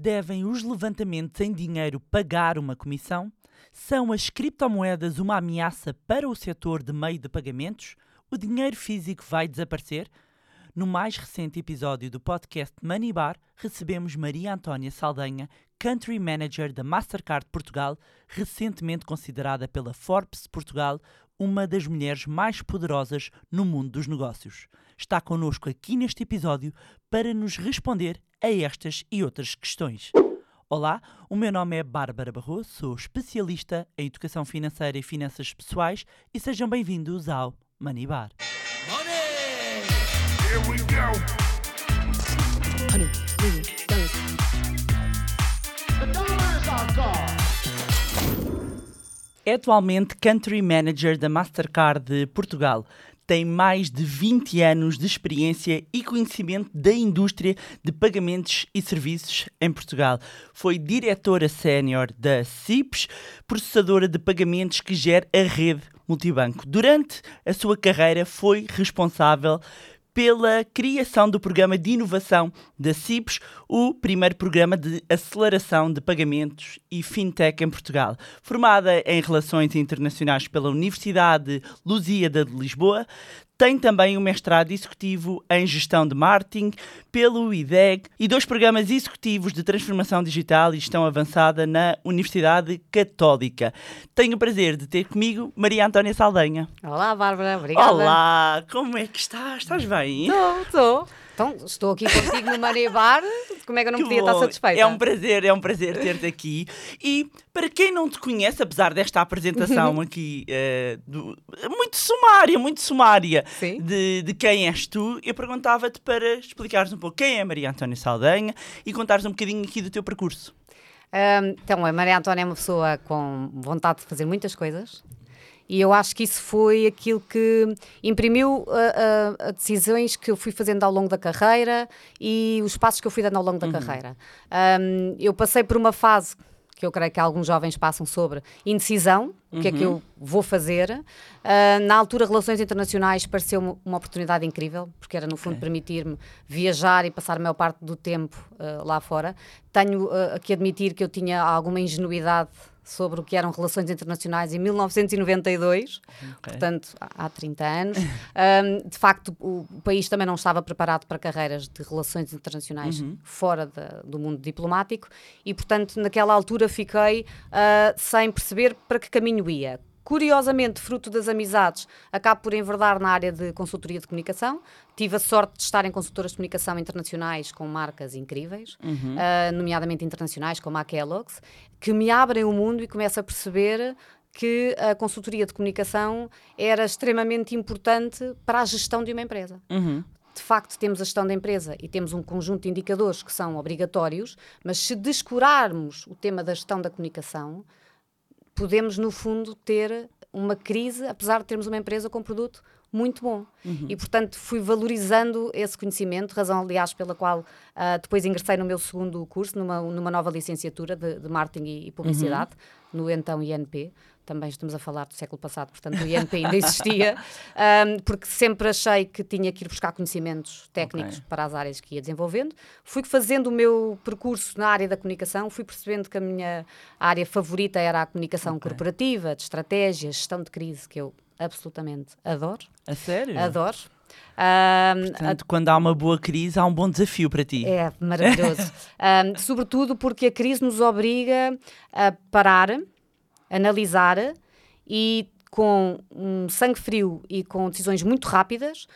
Devem os levantamentos em dinheiro pagar uma comissão? São as criptomoedas uma ameaça para o setor de meio de pagamentos? O dinheiro físico vai desaparecer? No mais recente episódio do podcast Money Bar, recebemos Maria Antónia Saldanha, Country Manager da Mastercard Portugal, recentemente considerada pela Forbes Portugal uma das mulheres mais poderosas no mundo dos negócios. Está connosco aqui neste episódio para nos responder a estas e outras questões. Olá, o meu nome é Bárbara Barroso, sou especialista em educação financeira e finanças pessoais e sejam bem-vindos ao Money Bar. Money! Honey, god. É atualmente Country Manager da Mastercard de Portugal. Tem mais de 20 anos de experiência e conhecimento da indústria de pagamentos e serviços em Portugal. Foi diretora sénior da CIPS, processadora de pagamentos que gera a rede multibanco. Durante a sua carreira foi responsável pela criação do programa de inovação da CIPS, o primeiro programa de aceleração de pagamentos e fintech em Portugal. Formada em Relações Internacionais pela Universidade Lusíada de Lisboa, tem também um mestrado executivo em gestão de marketing pelo IDEG e dois programas executivos de transformação digital e gestão avançada na Universidade Católica. Tenho o prazer de ter comigo Maria Antónia Saldanha. Olá, Bárbara, obrigada. Olá, como é que estás? Estás bem? Estou, estou. Então, estou aqui contigo no Money Bar. Como é que eu não Que podia bom. estar satisfeita? É um prazer, é um prazer ter-te aqui. E para quem não te conhece, apesar desta apresentação aqui eh, do- muito sumária, muito sumária de, de quem és tu, eu perguntava-te para explicares um pouco quem é Maria Antónia Saldanha e contares um bocadinho aqui do teu percurso. Ahm, então, a Maria Antónia é uma pessoa com vontade de fazer muitas coisas. E eu acho que isso foi aquilo que imprimiu ah, ah, decisões que eu fui fazendo ao longo da carreira e os passos que eu fui dando ao longo da carreira. Ahm, eu passei por uma fase que eu creio que alguns jovens passam sobre indecisão, o que é que eu vou fazer. Ah, na altura, Relações Internacionais pareceu-me uma oportunidade incrível, porque era, no fundo, permitir-me viajar e passar a maior parte do tempo ah, lá fora. Tenho ah, que admitir que eu tinha alguma ingenuidade sobre o que eram relações internacionais em 1992, portanto, há há 30 anos. Ahm, de facto, o, país também não estava preparado para carreiras de relações internacionais fora da- do mundo diplomático e, portanto, naquela altura fiquei ah, sem perceber para que caminho ia. Curiosamente, fruto das amizades, acabo por enverdar na área de consultoria de comunicação. Tive a sorte de estar em consultoras de comunicação internacionais com marcas incríveis, ah, nomeadamente internacionais, como a Kellogg's, que me abrem o mundo e começo a perceber que a consultoria de comunicação era extremamente importante para a gestão de uma empresa. De facto temos a gestão da empresa e temos um conjunto de indicadores que são obrigatórios, mas se descurarmos o tema da gestão da comunicação, podemos, no fundo, ter uma crise, apesar de termos uma empresa com um produto muito bom. E, portanto, fui valorizando esse conhecimento, razão, aliás, pela qual ah, depois ingressei no meu segundo curso, numa, numa nova licenciatura de, de Marketing e, e Publicidade, no então INP. Também estamos a falar do século passado, portanto, o INP ainda existia, ahm, porque sempre achei que tinha que ir buscar conhecimentos técnicos Ok. para as áreas que ia desenvolvendo. Fui fazendo o meu percurso na área da comunicação, fui percebendo que a minha área favorita era a comunicação corporativa, de estratégia, gestão de crise, que eu absolutamente adoro. A sério? Adoro. Ahm, Portanto, quando há uma boa crise, há um bom desafio para ti. é maravilhoso. Ahm, sobretudo porque a crise nos obriga a parar, analisar e com um sangue frio e com decisões muito rápidas,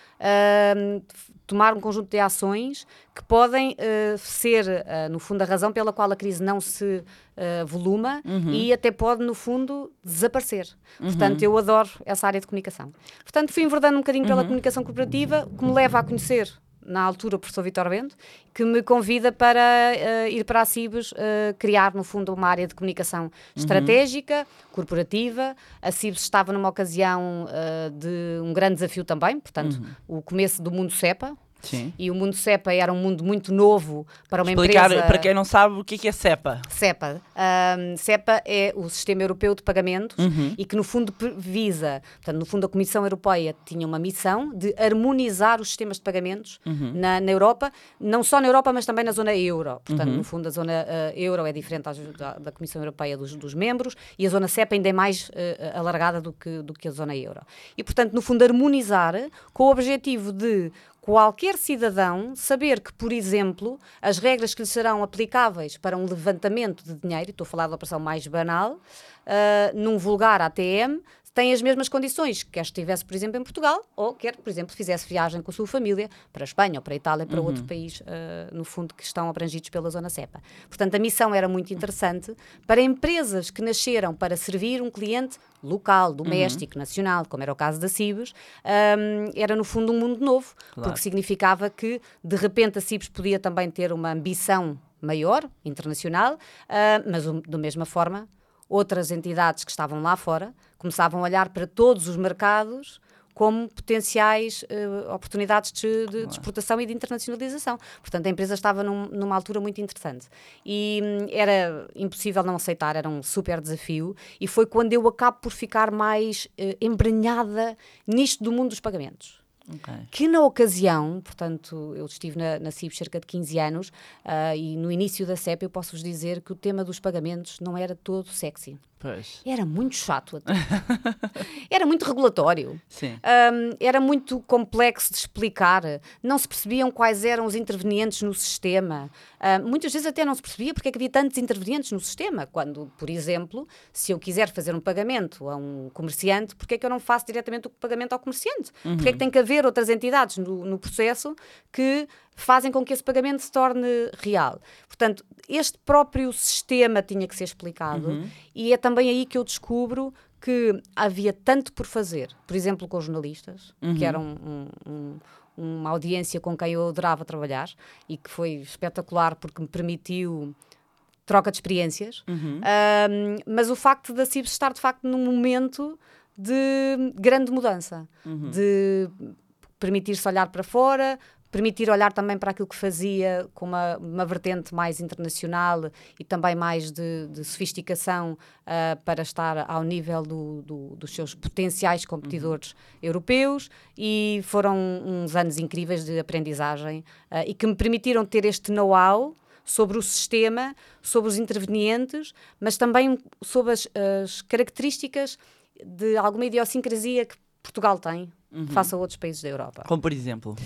f- tomar um conjunto de ações que podem eh, ser, eh, no fundo, a razão pela qual a crise não se eh, voluma e até pode, no fundo, desaparecer. Portanto, eu adoro essa área de comunicação. Portanto, fui enverdando um bocadinho pela comunicação corporativa, que me leva a conhecer na altura o professor Vitor Bento, que me convida para eh, ir para a Cibes eh, criar, no fundo, uma área de comunicação estratégica, corporativa. A Cibes estava numa ocasião eh, de um grande desafio também, portanto, o começo do mundo CEPA, Sim. E o mundo CEPA era um mundo muito novo para uma Explicar empresa. para quem não sabe o que é, que é CEPA. CEPA. Ahm, CEPA é o Sistema Europeu de Pagamentos Uhum. e que, no fundo, visa. Portanto, no fundo, a Comissão Europeia tinha uma missão de harmonizar os sistemas de pagamentos Uhum. na, na Europa, não só na Europa, mas também na zona euro. Portanto, Uhum. no fundo, a zona ah, euro é diferente da, da Comissão Europeia dos, dos membros e a zona CEPA ainda é mais ah, alargada do que, do que a zona euro. E, portanto, no fundo, harmonizar com o objetivo de qualquer cidadão saber que, por exemplo, as regras que lhe serão aplicáveis para um levantamento de dinheiro, estou a falar da operação mais banal, ah, num vulgar ATM, têm as mesmas condições, quer estivesse, por exemplo, em Portugal, ou quer, por exemplo, fizesse viagem com a sua família para a Espanha ou para a Itália, para outro país, ah, no fundo, que estão abrangidos pela zona CEPA. Portanto, a missão era muito interessante para empresas que nasceram para servir um cliente local, doméstico, nacional, como era o caso da Cibes, ahm, era no fundo um mundo novo, Claro. porque significava que de repente a Cibes podia também ter uma ambição maior, internacional, ah, mas um- da mesma forma outras entidades que estavam lá fora começavam a olhar para todos os mercados como potenciais eh, oportunidades de, de- de exportação e de internacionalização. Portanto, a empresa estava num- numa altura muito interessante. E hum, era impossível não aceitar, era um super desafio. E foi quando eu acabo por ficar mais eh, embrenhada nisto do mundo dos pagamentos Ok. que na ocasião, portanto, eu estive na, na CIB cerca de 15 anos ah, e no início da CEP eu posso-vos dizer que o tema dos pagamentos não era todo sexy. Pois. Era muito chato era muito regulatório. Hum, era muito complexo de explicar, não se percebiam quais eram os intervenientes no sistema. Muitas vezes até não se percebia porque é que havia tantos intervenientes no sistema. Quando, por exemplo, se eu quiser fazer um pagamento a um comerciante, porque é que eu não faço diretamente o pagamento ao comerciante? Porque é que tem que haver outras entidades no, no processo que fazem com que esse pagamento se torne real. Portanto, este próprio sistema tinha que ser explicado e é também aí que eu descubro que havia tanto por fazer, por exemplo, com os jornalistas, que eram um- um- uma audiência com quem eu adorava trabalhar e que foi espetacular porque me permitiu troca de experiências, Ahm, mas o facto da CIBS estar de facto num momento de grande mudança, de permitir-se olhar para fora, permitir olhar também para aquilo que fazia com uma, uma vertente mais internacional e também mais de, de sofisticação ah, para estar ao nível do- do- dos seus potenciais competidores europeus. E foram uns anos incríveis de aprendizagem ah, e que me permitiram ter este know-how sobre o sistema, sobre os intervenientes, mas também sobre as, as características de alguma idiosincrasia que Portugal tem face a outros países da Europa. Como por exemplo.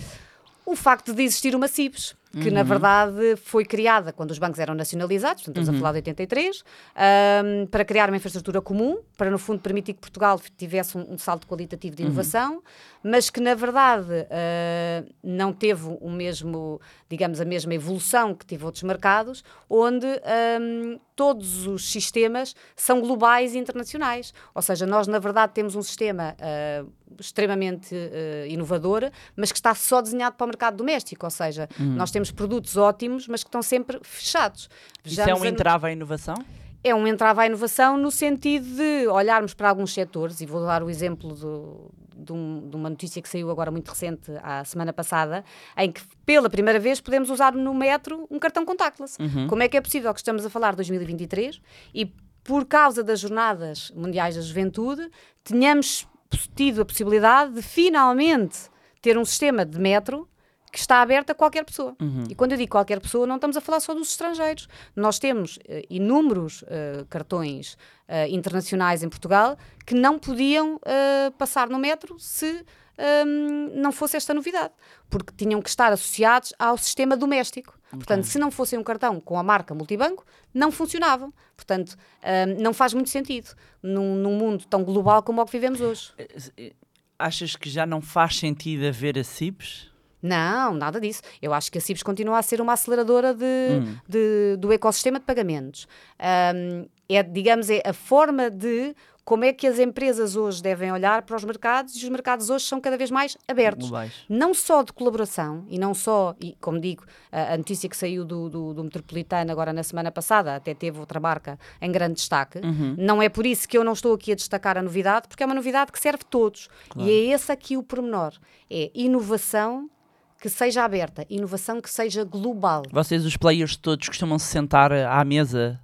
O facto de existir uma CIBS, que na verdade foi criada quando os bancos eram nacionalizados, portanto estamos a falar de 83, ahm, para criar uma infraestrutura comum, para no fundo permitir que Portugal tivesse um, um salto qualitativo de inovação, mas que na verdade ah, não teve o mesmo, digamos, a mesma evolução que teve outros mercados, onde ahm, todos os sistemas são globais e internacionais. Ou seja, nós na verdade temos um sistema ah, extremamente ah, inovador, mas que está só desenhado para o mercado doméstico. Ou seja, nós temos produtos ótimos, mas que estão sempre fechados. Isso é um entrave à inovação? é um entrave à inovação no sentido de olharmos para alguns setores, e vou dar o exemplo do- de, um- de uma notícia que saiu agora muito recente, a semana passada, em que pela primeira vez podemos usar no metro um cartão contactless. Como é que é possível que estamos a falar de 2023 e por causa das Jornadas Mundiais da Juventude tenhamos tido a possibilidade de finalmente ter um sistema de metro que está aberto a qualquer pessoa. E quando eu digo qualquer pessoa, não estamos a falar só dos estrangeiros. Nós temos eh, inúmeros eh, cartões eh, internacionais em Portugal que não podiam passar no metro se hum, não fosse esta novidade, porque tinham que estar associados ao sistema doméstico. Portanto, se não fossem um cartão com a marca multibanco, não funcionavam. Portanto, hum, não faz muito sentido num, num mundo tão global como o que vivemos hoje. Achas que já não faz sentido haver a CIPs? Não, nada disso. Eu acho que a CIBS continua a ser uma aceleradora de, de- do ecossistema de pagamentos. Ahm, é, digamos, é a forma de como é que as empresas hoje devem olhar para os mercados e os mercados hoje são cada vez mais abertos. Globais. Não só de colaboração e não só, e como digo, a, a notícia que saiu do, do, do Metropolitano agora na semana passada, até teve outra marca em grande destaque. Não é por isso que eu não estou aqui a destacar a novidade, porque é uma novidade que serve todos. E é esse aqui o pormenor. É inovação que seja aberta, inovação que seja global. Vocês, os players todos, costumam se sentar à mesa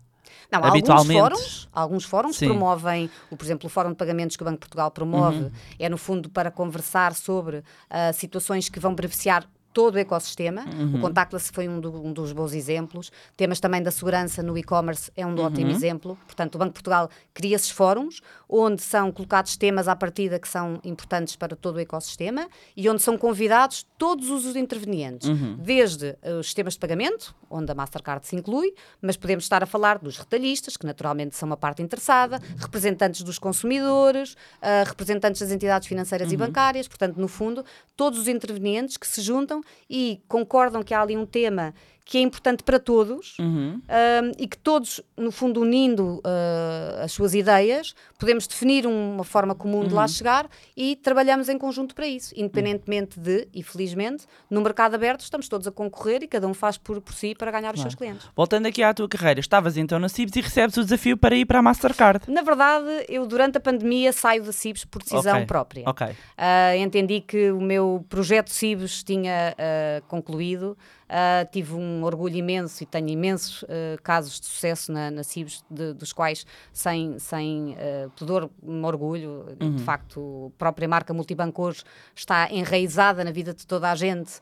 Não, habitualmente. alguns fóruns, alguns fóruns Sim. promovem, o, por exemplo, o Fórum de Pagamentos que o Banco de Portugal promove, é no fundo para conversar sobre ah, situações que vão beneficiar todo o ecossistema. O Contactless foi um, do- um dos bons exemplos. Temas também da segurança no e-commerce é um ótimo exemplo. Portanto, o Banco de Portugal cria esses fóruns onde são colocados temas à partida que são importantes para todo o ecossistema e onde são convidados todos os intervenientes, desde eh, os sistemas de pagamento, onde a Mastercard se inclui, mas podemos estar a falar dos retalhistas, que naturalmente são uma parte interessada, representantes dos consumidores, ah, representantes das entidades financeiras e bancárias, portanto, no fundo, todos os intervenientes que se juntam e concordam que há ali um tema que é importante para todos Uhum. um, e que todos, no fundo, unindo uh, as suas ideias, podemos definir uma forma comum de lá chegar e trabalhamos em conjunto para isso, independentemente de, e felizmente, no mercado aberto estamos todos a concorrer e cada um faz por, por si para ganhar os seus clientes. Voltando aqui à tua carreira, estavas então na CIBS e recebes o desafio para ir para a Mastercard. Na verdade, eu durante a pandemia saio da CIBS por decisão Ok, própria. Ok. Ah, entendi que o meu projeto CIBS tinha ah, concluído. Ah, tive um orgulho imenso e tenho imensos ah, casos de sucesso na, na CIBS, de- dos quais, sem, sem ah, pudor, me orgulho. De facto, a própria marca Multibanco hoje está enraizada na vida de toda a gente.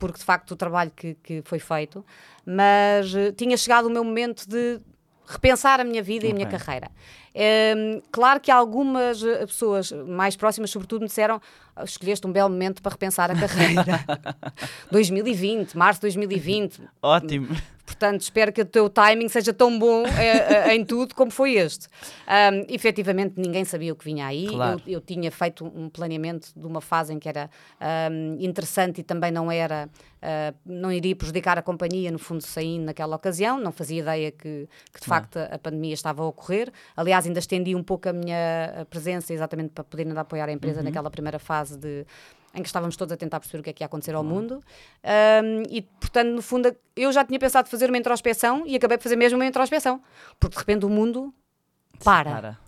porque de facto o trabalho que, que foi feito, mas tinha chegado o meu momento de repensar a minha vida e a minha carreira. Hum, claro que algumas eh, pessoas mais próximas, sobretudo, me disseram: "Ah, escolheste um belo momento para repensar a carreira. 2020, março de 2020. Ótimo. Portanto, espero que o teu timing seja tão bom eh, em tudo como foi este. Um, efetivamente, ninguém sabia o que vinha aí. Claro. Eu, eu tinha feito um planeamento de uma fase em que era um, interessante e também não era, uh, não iria prejudicar a companhia, no fundo, saindo naquela ocasião. Não fazia ideia que, que de facto, a, a pandemia estava a ocorrer. Aliás, ainda estendi um pouco a minha presença exatamente para poder ainda apoiar a empresa naquela primeira fase de em que estávamos todos a tentar perceber o que é que ia acontecer ao mundo. Um, e, portanto, no fundo, eu já tinha pensado fazer uma introspeção e acabei por fazer mesmo uma introspeção. Porque, de repente, o mundo para. Para.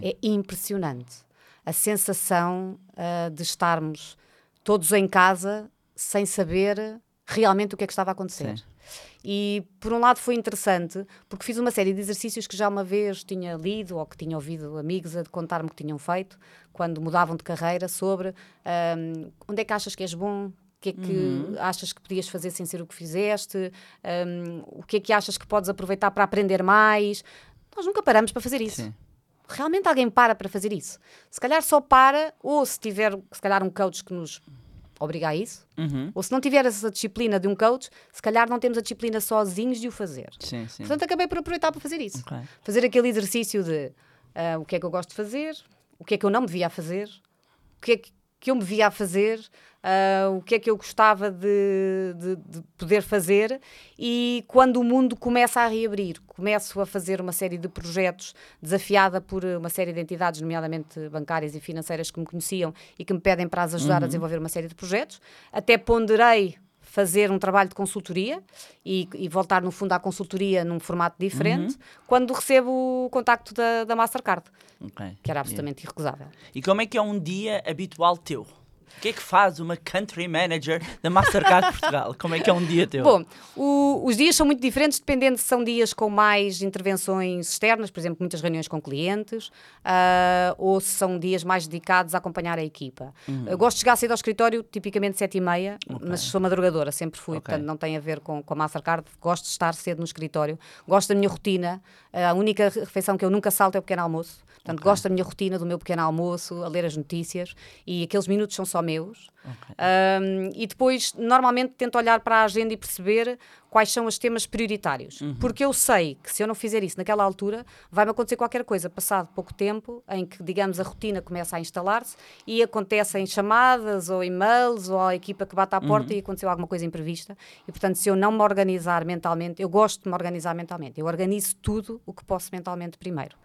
É impressionante. A sensação ah, de estarmos todos em casa sem saber realmente o que é que estava a acontecer. Sim. E por um lado foi interessante, porque fiz uma série de exercícios que já uma vez tinha lido ou que tinha ouvido amigos a contar-me que tinham feito quando mudavam de carreira sobre ahm, onde é que achas que és bom, o que é que achas que podias fazer sem ser o que fizeste, ahm, o que é que achas que podes aproveitar para aprender mais. Nós nunca paramos para fazer isso. Sim. Realmente alguém para para fazer isso? Se calhar só para, ou se tiver, se calhar, um coach que nos obriga a isso, Uhum. ou se não tiver essa disciplina de um coach, se calhar não temos a disciplina sozinhos de o fazer. Sim, sim. Portanto, acabei por aproveitar para fazer isso. Ok. Fazer aquele exercício de ah, o que é que eu gosto de fazer, o que é que eu não me devia fazer, o que é que, que eu me devia a fazer, ah, o que é que eu gostava de, de- de poder fazer. E quando o mundo começa a reabrir, começo a fazer uma série de projetos desafiada por uma série de entidades, nomeadamente bancárias e financeiras, que me conheciam e que me pedem para as ajudar a desenvolver uma série de projetos. Até ponderei fazer um trabalho de consultoria e, e voltar, no fundo, à consultoria num formato diferente, quando recebo o contacto da, da Mastercard, Ok. que era absolutamente irrecusável. E como é que é um dia habitual teu? O que é que faz uma country manager da Mastercard Portugal? Como é que é um dia teu? Bom, o- os dias são muito diferentes, dependendo se são dias com mais intervenções externas, por exemplo, muitas reuniões com clientes, ah, ou se são dias mais dedicados a acompanhar a equipa. Eu gosto de chegar cedo ao escritório, tipicamente sete e meia, mas sou madrugadora, sempre fui, Ok. portanto não tem a ver com, com a Mastercard. Gosto de estar cedo no escritório, gosto da minha rotina. A única refeição que eu nunca salto é o pequeno almoço. Portanto, gosto da minha rotina, do meu pequeno almoço, a ler as notícias e aqueles minutos são só meus. Um, e depois, normalmente, tento olhar para a agenda e perceber quais são os temas prioritários. Porque eu sei que se eu não fizer isso naquela altura, vai-me acontecer qualquer coisa, passado pouco tempo, em que, digamos, a rotina começa a instalar-se e acontecem chamadas ou e-mails ou a equipa que bate à porta e aconteceu alguma coisa imprevista. E, portanto, se eu não me organizar mentalmente, eu gosto de me organizar mentalmente. Eu organizo tudo o que posso mentalmente primeiro.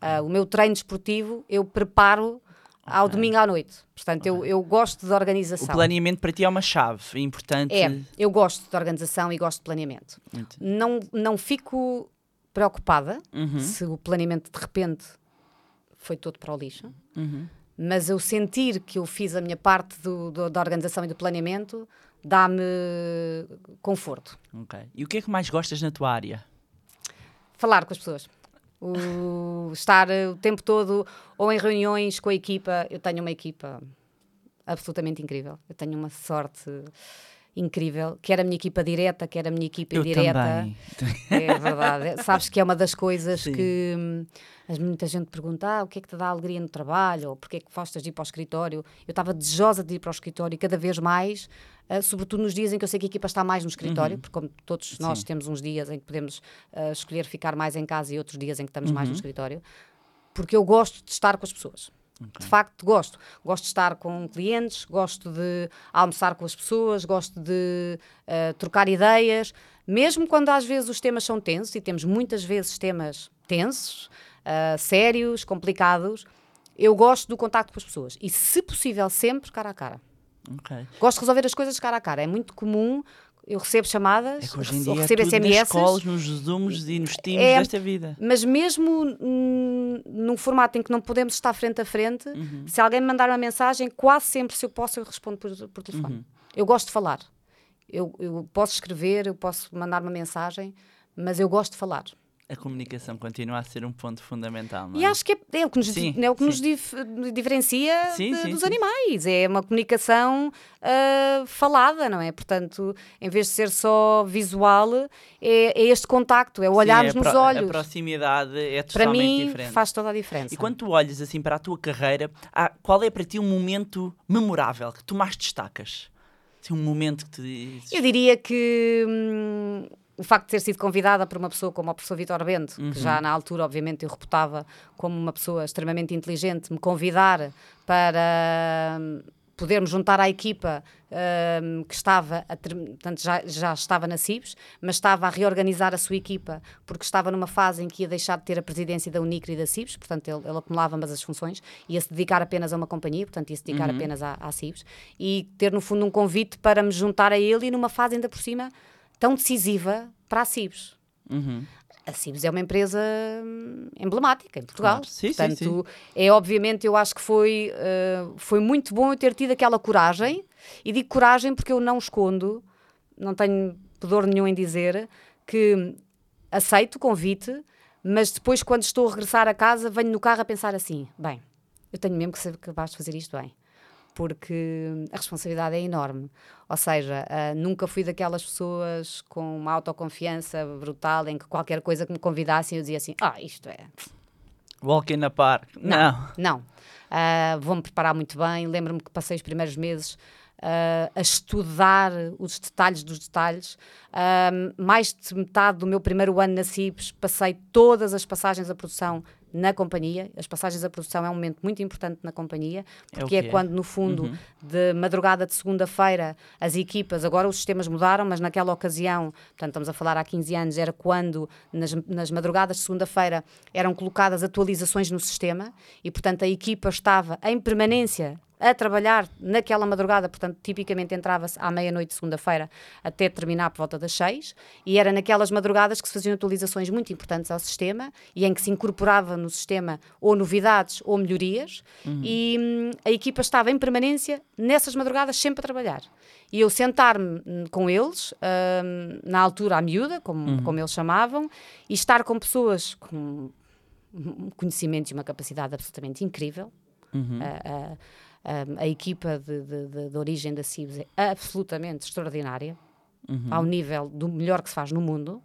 Ah, o meu treino desportivo, eu preparo ao domingo à noite. Portanto, eu, eu gosto de o organização. planeamento para ti é uma chave importante. É, eu gosto de organização e gosto de planeamento. Não, não fico preocupada Uhum. se o planeamento de repente foi todo para o lixo. Uhum. mas eu sentir que eu fiz a minha parte do- do- da organização e do planeamento dá-me conforto. Ok. E o que é que mais gostas na tua área? Falar com as pessoas. O- estar o tempo todo ou em reuniões com a equipa. Eu tenho uma equipa absolutamente incrível. Eu tenho uma sorte incrível, quer a minha equipa direta, quer a minha equipa Eu indireta. também. É verdade. Sabes que é uma das coisas Sim. que hum, as- muita gente pergunta: ah, o que é que te dá alegria no trabalho? Ou porque é que gostas de ir para o escritório? Eu estava desejosa de ir para o escritório cada vez mais, ah, sobretudo nos dias em que eu sei que a equipa está mais no escritório, porque como todos nós Uhum. Sim. temos uns dias em que podemos ah, escolher ficar mais em casa e outros dias em que estamos Uhum. mais no escritório, porque eu gosto de estar com as pessoas. De facto, gosto. Gosto de estar com clientes, gosto de almoçar com as pessoas, gosto de eh, trocar ideias, mesmo quando às vezes os temas são tensos, e temos muitas vezes temas tensos, ah, sérios, complicados, eu gosto do contacto com as pessoas. E, se possível, sempre cara a cara. Ok. Gosto de resolver as coisas cara a cara. É muito comum, eu recebo chamadas, É hoje em dia é recebo nas SMS. calls, nos zooms e nos teams É- desta vida. Mas mesmo num formato em que não podemos estar frente a frente, Uhum. se alguém me mandar uma mensagem, quase sempre, se eu posso, eu respondo por, por telefone. Uhum. Eu gosto de falar. Eu, eu posso escrever, eu posso mandar uma mensagem, mas eu gosto de falar. A comunicação continua a ser um ponto fundamental, não é? E acho que é, é o que nos, Sim, é o que nos dif- diferencia Sim, de- sim, dos animais. É uma comunicação ah, falada, não é? Portanto, em vez de ser só visual, é, é este contacto, é o olharmos a nos olhos. A proximidade é Para totalmente mim, diferente. faz toda a diferença. E quando tu olhas assim para a tua carreira, há- qual é para ti um momento memorável que tu mais destacas? Assim, um momento que tu dizes. Eu diria que hum, o facto de ter sido convidada por uma pessoa como o professor Vitor Bento, Uhum. que já na altura, obviamente, eu reputava como uma pessoa extremamente inteligente, me convidar para hum, podermos juntar à equipa hum, que estava, a portanto, já, já estava na CIBS, mas estava a reorganizar a sua equipa, porque estava numa fase em que ia deixar de ter a presidência da Unicre e da CIBS, portanto, ele, ele acumulava ambas as funções, ia se dedicar apenas a uma companhia, portanto, ia se dedicar apenas à, à CIBS, e ter, no fundo, um convite para me juntar a ele e numa fase ainda por cima tão decisiva para a CIBS. Uhum. A Cibes é uma empresa hum, emblemática em Portugal. Claro. Sim, sim, Portanto, é obviamente, eu acho que foi, eh, foi muito bom eu ter tido aquela coragem, e digo coragem porque eu não escondo, não tenho pudor nenhum em dizer, que aceito o convite, mas depois, quando estou a regressar a casa, venho no carro a pensar assim: bem, eu tenho mesmo que ser capaz de fazer isto bem. Porque a responsabilidade é enorme. Ou seja, ah, nunca fui daquelas pessoas com uma autoconfiança brutal em que qualquer coisa que me convidassem eu dizia assim: ah, isto é. Walk in the park. Não. Não. Ah, Vou-me preparar muito bem. Lembro-me que passei os primeiros meses ah, a estudar os detalhes dos detalhes. Ah, mais de metade do meu primeiro ano na CIPS passei todas as passagens da produção na companhia. As passagens da produção é um momento muito importante na companhia, É porque é, é. quando, no fundo, de madrugada de segunda-feira, as equipas, agora os sistemas mudaram, mas naquela ocasião, portanto, estamos a falar há 15 anos, era quando, nas, nas madrugadas de segunda-feira, eram colocadas atualizações no sistema e, portanto, a equipa estava em permanência a trabalhar naquela madrugada, portanto, tipicamente entrava-se à meia-noite de segunda-feira até terminar por volta das seis, e era naquelas madrugadas que se faziam atualizações muito importantes ao sistema e em que se incorporava no sistema ou novidades ou melhorias, e hum, a equipa estava em permanência nessas madrugadas sempre a trabalhar. E eu sentar-me hum, com eles, hum, na altura à miúda, como, como eles chamavam, e estar com pessoas com um conhecimento e uma capacidade absolutamente incrível. A, a- a- a equipa de, de- de- de origem da CIBS é absolutamente extraordinária, ao nível do melhor que se faz no mundo.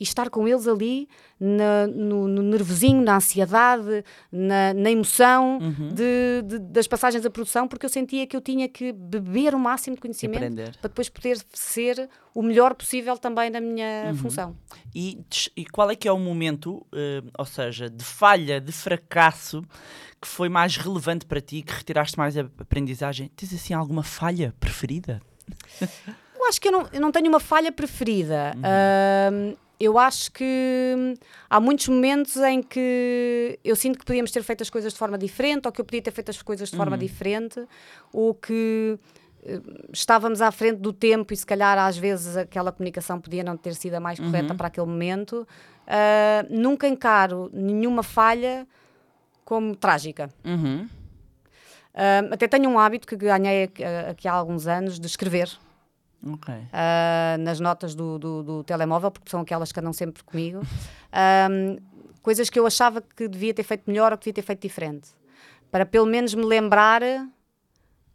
E estar com eles ali na- no, no nervosinho, na ansiedade, na, na emoção de- de- das passagens da produção, porque eu sentia que eu tinha que beber o máximo de conhecimento para depois poder ser o melhor possível também na minha função. E, e qual é que é o momento, eh, ou seja, de falha, de fracasso, que foi mais relevante para ti, que retiraste mais a aprendizagem? Tens assim alguma falha preferida? Eu acho que eu não, eu não tenho uma falha preferida. Ahm, eu acho que há muitos momentos em que eu sinto que podíamos ter feito as coisas de forma diferente, ou que eu podia ter feito as coisas de forma diferente, ou que eh, estávamos à frente do tempo e se calhar às vezes aquela comunicação podia não ter sido a mais correta para aquele momento. Ah, nunca encaro nenhuma falha como trágica. Uhum. Ah, até tenho um hábito que ganhei aqui há alguns anos de escrever Ok. ah, nas notas do, do- do telemóvel, porque são aquelas que andam sempre comigo. Ahm, coisas que eu achava que devia ter feito melhor ou que devia ter feito diferente. Para pelo menos me lembrar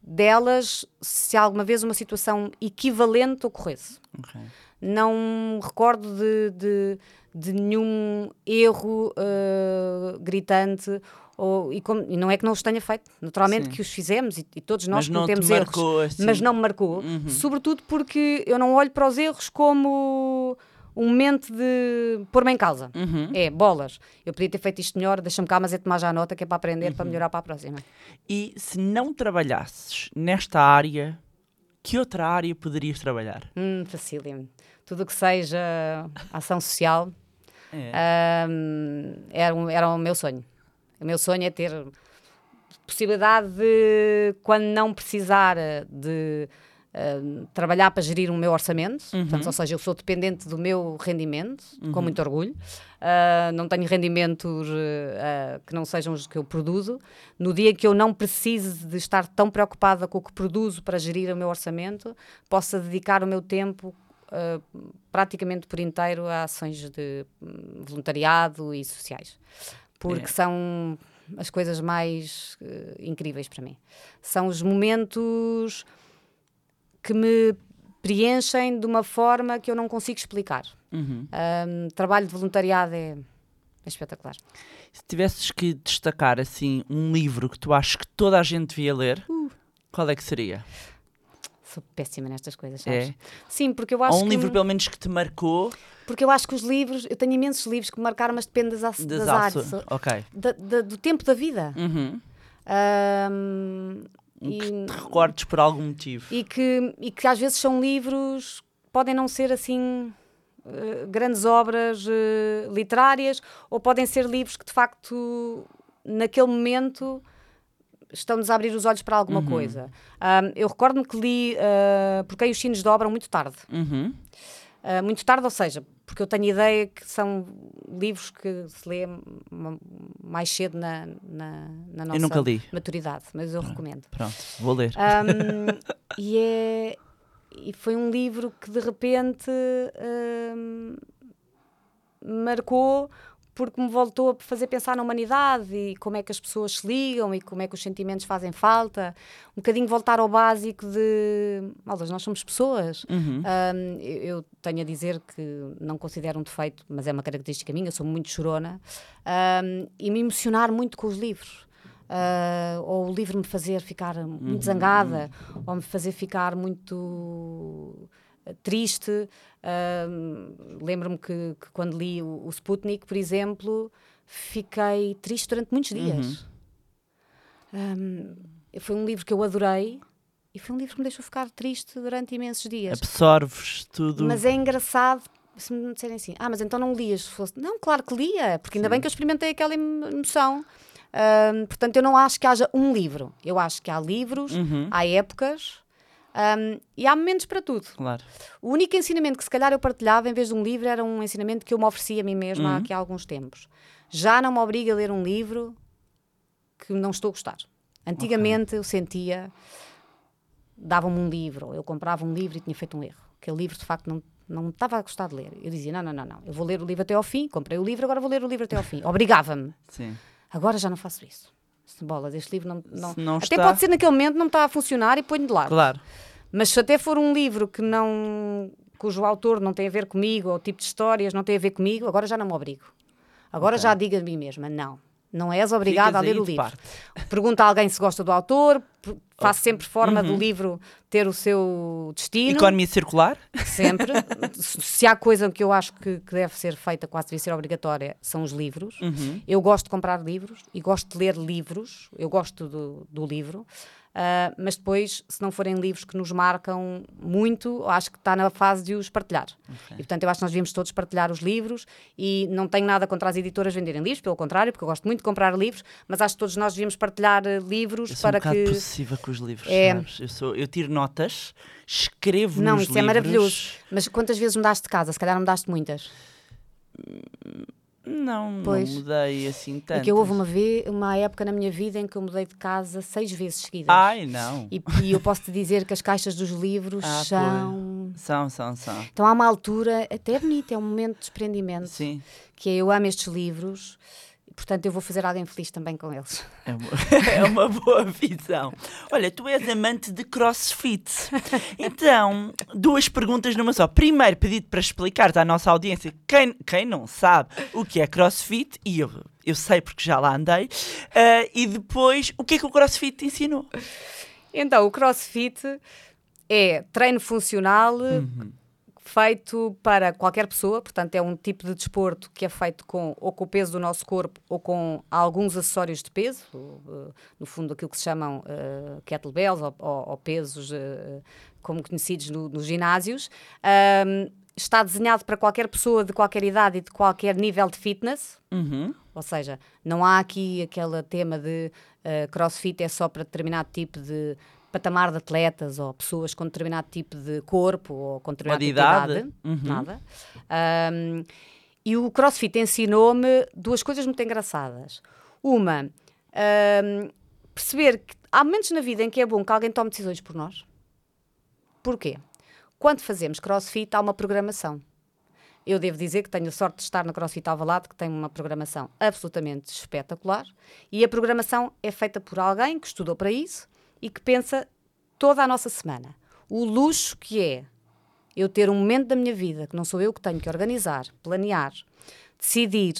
delas se alguma vez uma situação equivalente ocorresse. ok. Não recordo de, de, de nenhum erro ah, gritante. Ou, e, como- e não é que não os tenha feito, naturalmente Sim. que os fizemos e, e todos nós Mas cometemos erros assim. mas não me marcou. Sobretudo porque eu não olho para os erros como um momento de pôr-me em causa. Uhum. É, bolas. Eu podia ter feito isto melhor, deixa-me cá, mas é tomar já a nota que é para aprender, Uhum. para melhorar para a próxima. E se não trabalhasses nesta área, que outra área poderias trabalhar? Hum, facílimo. Tudo o que seja ação social É. hum, era, era o meu sonho. O meu sonho é ter possibilidade de, quando não precisar de hum, trabalhar para gerir o meu orçamento, portanto, ou seja, eu sou dependente do meu rendimento, com muito orgulho. Ah, não tenho rendimentos ah, que não sejam os que eu produzo. No dia que eu não precise de estar tão preocupada com o que produzo para gerir o meu orçamento, possa dedicar o meu tempo ah, praticamente por inteiro a ações de hum, voluntariado e sociais. Porque É. são as coisas mais eh, incríveis para mim. São os momentos que me preenchem de uma forma que eu não consigo explicar. Uhum. Ahm, trabalho de voluntariado é, é espetacular. Se tivesses que destacar assim um livro que tu achas que toda a gente devia ler, Uh. qual é que seria? Sou péssima nestas coisas, sabes? É? Sim, porque eu acho Ou um que livro pelo menos que te marcou porque eu acho que os livros, eu tenho imensos livros que me marcaram, mas depende das, das, das aço- Ok. da- da- do tempo da vida. Uhum. Um e, que te recordes por algum motivo. e que, e que às vezes são livros que podem não ser assim eh, grandes obras eh, literárias ou podem ser livros que de facto naquele momento estão-nos a abrir os olhos para alguma coisa. Ahm, eu recordo-me que li uh, Porque os sinos dobram muito tarde. Uhum. Uh, muito tarde, ou seja, porque eu tenho ideia que são livros que se lê ma- mais cedo na, na, na nossa nunca li. maturidade, mas eu recomendo. Pronto, vou ler. Um, e, é, e foi um livro que de repente um, marcou porque me voltou a fazer pensar na humanidade e como é que as pessoas se ligam e como é que os sentimentos fazem falta. Um bocadinho voltar ao básico de. Maldas, nós somos pessoas. Uhum. Um, eu, tenho a dizer que não considero um defeito, mas é uma característica minha, sou muito chorona, um, e me emocionar muito com os livros. Uh, ou o livro me fazer ficar muito zangada, ou me fazer ficar muito eh, triste. Um, Lembro-me que, que quando li o, o Sputnik, por exemplo, fiquei triste durante muitos dias. Um, foi um livro que eu adorei e foi um livro que me deixou ficar triste durante imensos dias. Absorves tudo. Mas é engraçado se me disserem assim: ah, mas então não lias? Se fosse... Não, claro que lia, porque ainda bem que eu experimentei aquela em- emoção. Ahm, portanto, eu não acho que haja um livro. Eu acho que há livros, Uhum. há épocas ahm, e há momentos para tudo. Claro. O único ensinamento que se calhar eu partilhava em vez de um livro era um ensinamento que eu me oferecia a mim mesma há aqui há alguns tempos. Já não me obriga a ler um livro que não estou a gostar. Antigamente eu sentia, davam-me um livro, eu comprava um livro e tinha feito um erro. Aquele livro de facto não, não estava a gostar de ler. Eu dizia: não, não, não, não, eu vou ler o livro até ao fim, comprei o livro, agora vou ler o livro até ao fim. Obrigava-me. Agora já não faço isso. Bolas, este livro não. não... Não Até está- pode ser naquele momento não está a funcionar e ponho de lado. Claro. Mas se até for um livro que não cujo autor não tem a ver comigo, ou o tipo de histórias não tem a ver comigo, agora já não me obrigo. Agora já digo a mim mesma, não. Não és obrigada Ficas a ler o livro. parte. Pergunta a alguém se gosta do autor, faço sempre forma do livro ter o seu destino. Economia circular? Sempre. se se há coisa que eu acho que, que deve ser feita, quase devia ser obrigatória, são os livros. Uhum. Eu gosto de comprar livros e gosto de ler livros. Eu gosto do, do livro. Ah, mas depois, se não forem livros que nos marcam muito, acho que está na fase de os partilhar. E portanto, eu acho que nós devíamos todos partilhar os livros e não tenho nada contra as editoras venderem livros, pelo contrário, porque eu gosto muito de comprar livros, mas acho que todos nós devíamos partilhar eh, livros Eu sou para um que. possessiva com os livros, É. sabes? Eu, sou, eu tiro notas, escrevo Não, isso é livros. maravilhoso. Mas quantas vezes mudaste de casa? Se calhar não mudaste muitas. Não, Pois. não mudei assim tanto. É que eu houve uma, vez, uma época na minha vida em que eu mudei de casa seis vezes seguidas. Ai, não. E, e eu posso te dizer que as caixas dos livros Ah, são. São, são, são. Então há uma altura, até é bonito, é um momento de desprendimento. Sim. Que é eu amo estes livros, portanto eu vou fazer alguém feliz também com eles. É uma, é uma boa visão. Olha, tu és amante de crossfit. Então, duas perguntas numa só. Primeiro, pedido para explicar à nossa audiência, quem, quem não sabe o que é crossfit, e eu, eu sei porque já lá andei, ah, e depois, o que é que o crossfit te ensinou? Então, o crossfit é treino funcional feito para qualquer pessoa, portanto, é um tipo de desporto que é feito com ou com o peso do nosso corpo ou com alguns acessórios de peso, uh, no fundo, aquilo que se chamam uh, kettlebells ou, ou- ou pesos uh, como conhecidos no- nos ginásios. Um, está desenhado para qualquer pessoa de qualquer idade e de qualquer nível de fitness, Uhum. ou seja, não há aqui aquele tema de eh, crossfit é só para determinado tipo de patamar de atletas ou pessoas com determinado tipo de corpo ou com determinado de tipo idade. de idade. Uhum. Nada. Ahm, e o crossfit ensinou-me duas coisas muito engraçadas. Uma, ahm, perceber que há momentos na vida em que é bom que alguém tome decisões por nós. Porquê? Quando fazemos crossfit, há uma programação. Eu devo dizer que tenho a sorte de estar no CrossFit Alvalade, que tem uma programação absolutamente espetacular. E a programação é feita por alguém que estudou para isso e que pensa toda a nossa semana. O luxo que é eu ter um momento da minha vida, que não sou eu que tenho que organizar, planear, decidir.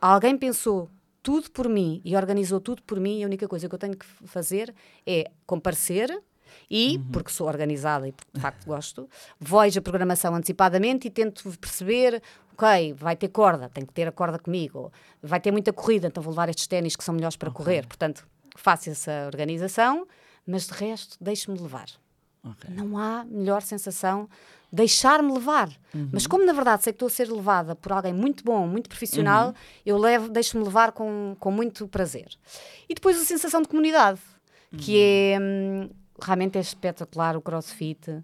Alguém pensou tudo por mim e organizou tudo por mim e a única coisa que eu tenho que fazer é comparecer e, porque sou organizada e porque de facto gosto, vejo a programação antecipadamente e tento perceber, ok, vai ter corda, tenho que ter a corda comigo, vai ter muita corrida, então vou levar estes ténis que são melhores para correr. Portanto, faço essa organização, mas de resto, deixe-me levar. Ok. Não há melhor sensação deixar-me levar. Mas como na verdade sei que estou a ser levada por alguém muito bom, muito profissional, eu levo, deixo-me levar com, com muito prazer. E depois a sensação de comunidade, que é hum, realmente é espetacular o CrossFit. Hum,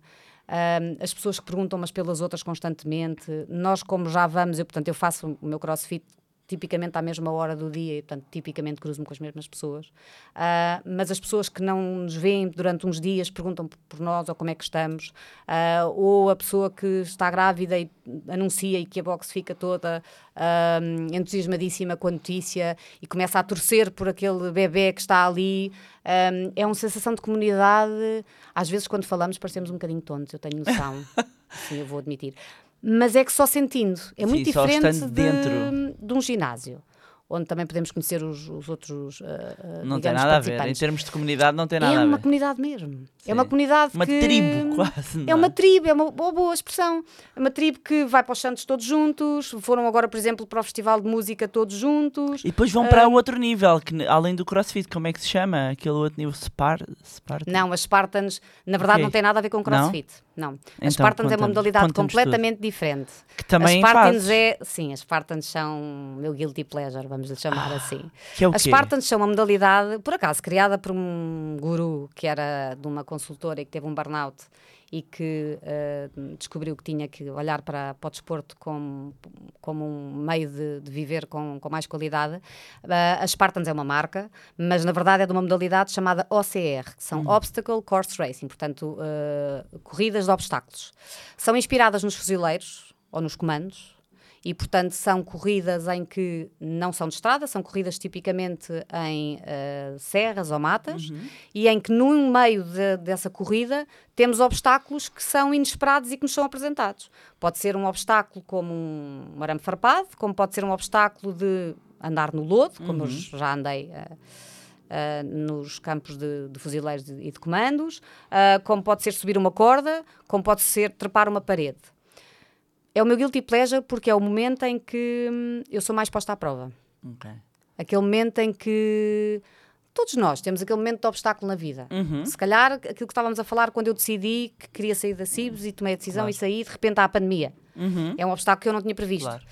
as pessoas que perguntam umas pelas outras constantemente. Nós, como já vamos, eu, portanto, eu faço o meu CrossFit tipicamente à mesma hora do dia e, portanto, tipicamente cruzo-me com as mesmas pessoas. Ah, mas as pessoas que não nos veem durante uns dias perguntam por nós ou como é que estamos, Ah, ou a pessoa que está grávida e anuncia e que a box fica toda ah, entusiasmadíssima com a notícia e começa a torcer por aquele bebê que está ali. Ah, é uma sensação de comunidade. Às vezes, quando falamos, parecemos um bocadinho tontos, eu tenho noção. Sim, eu vou admitir. Mas é que só sentindo. É muito Sim, diferente de, dentro. de um ginásio, onde também podemos conhecer os, os outros. ah, ah, Não tem nada a ver. Em termos de comunidade, não tem nada É a uma ver. comunidade mesmo. Sim. É uma comunidade Uma que... tribo, quase. É não uma tribo, é uma boa, boa expressão. É uma tribo que vai para os Santos todos juntos. Foram agora, por exemplo, para o Festival de Música todos juntos. E depois vão Ah. para outro nível, que além do crossfit, como é que se chama? Aquele outro nível, Spar, Sparta? Não, as Spartans, na verdade, Ok. não tem nada a ver com crossfit. Não. Então, as Spartans é uma modalidade completamente diferente. Que também as Spartans é. Sim, as Spartans são meu guilty pleasure, vamos lhe chamar assim. Que é o As quê? Spartans são uma modalidade, por acaso, criada por um guru que era de uma consultora e que teve um burnout e que eh, descobriu que tinha que olhar para, para o desporto como, como um meio de, de viver com, com mais qualidade. Eh, as Spartans é uma marca, mas na verdade é de uma modalidade chamada OCR, que são Obstacle Course Racing, portanto, eh, corridas de obstáculos. São inspiradas nos fuzileiros ou nos comandos, e, portanto, são corridas em que não são de estrada, são corridas tipicamente em eh, serras ou matas, e em que, no meio de- dessa corrida, temos obstáculos que são inesperados e que nos são apresentados. Pode ser um obstáculo como um arame farpado, como pode ser um obstáculo de andar no lodo, como eu já andei. eh, Uh, nos campos de, de fuzileiros e de comandos, uh, como pode ser subir uma corda, como pode ser trepar uma parede. É o meu guilty pleasure porque é o momento em que hum, eu sou mais posta à prova. Ok. Aquele momento em que todos nós temos aquele momento de obstáculo na vida. Uhum. Se calhar aquilo que estávamos a falar quando eu decidi que queria sair da CIBS e tomei a decisão Claro. e saí, de repente há a pandemia. Uhum. É um obstáculo que eu não tinha previsto. Claro.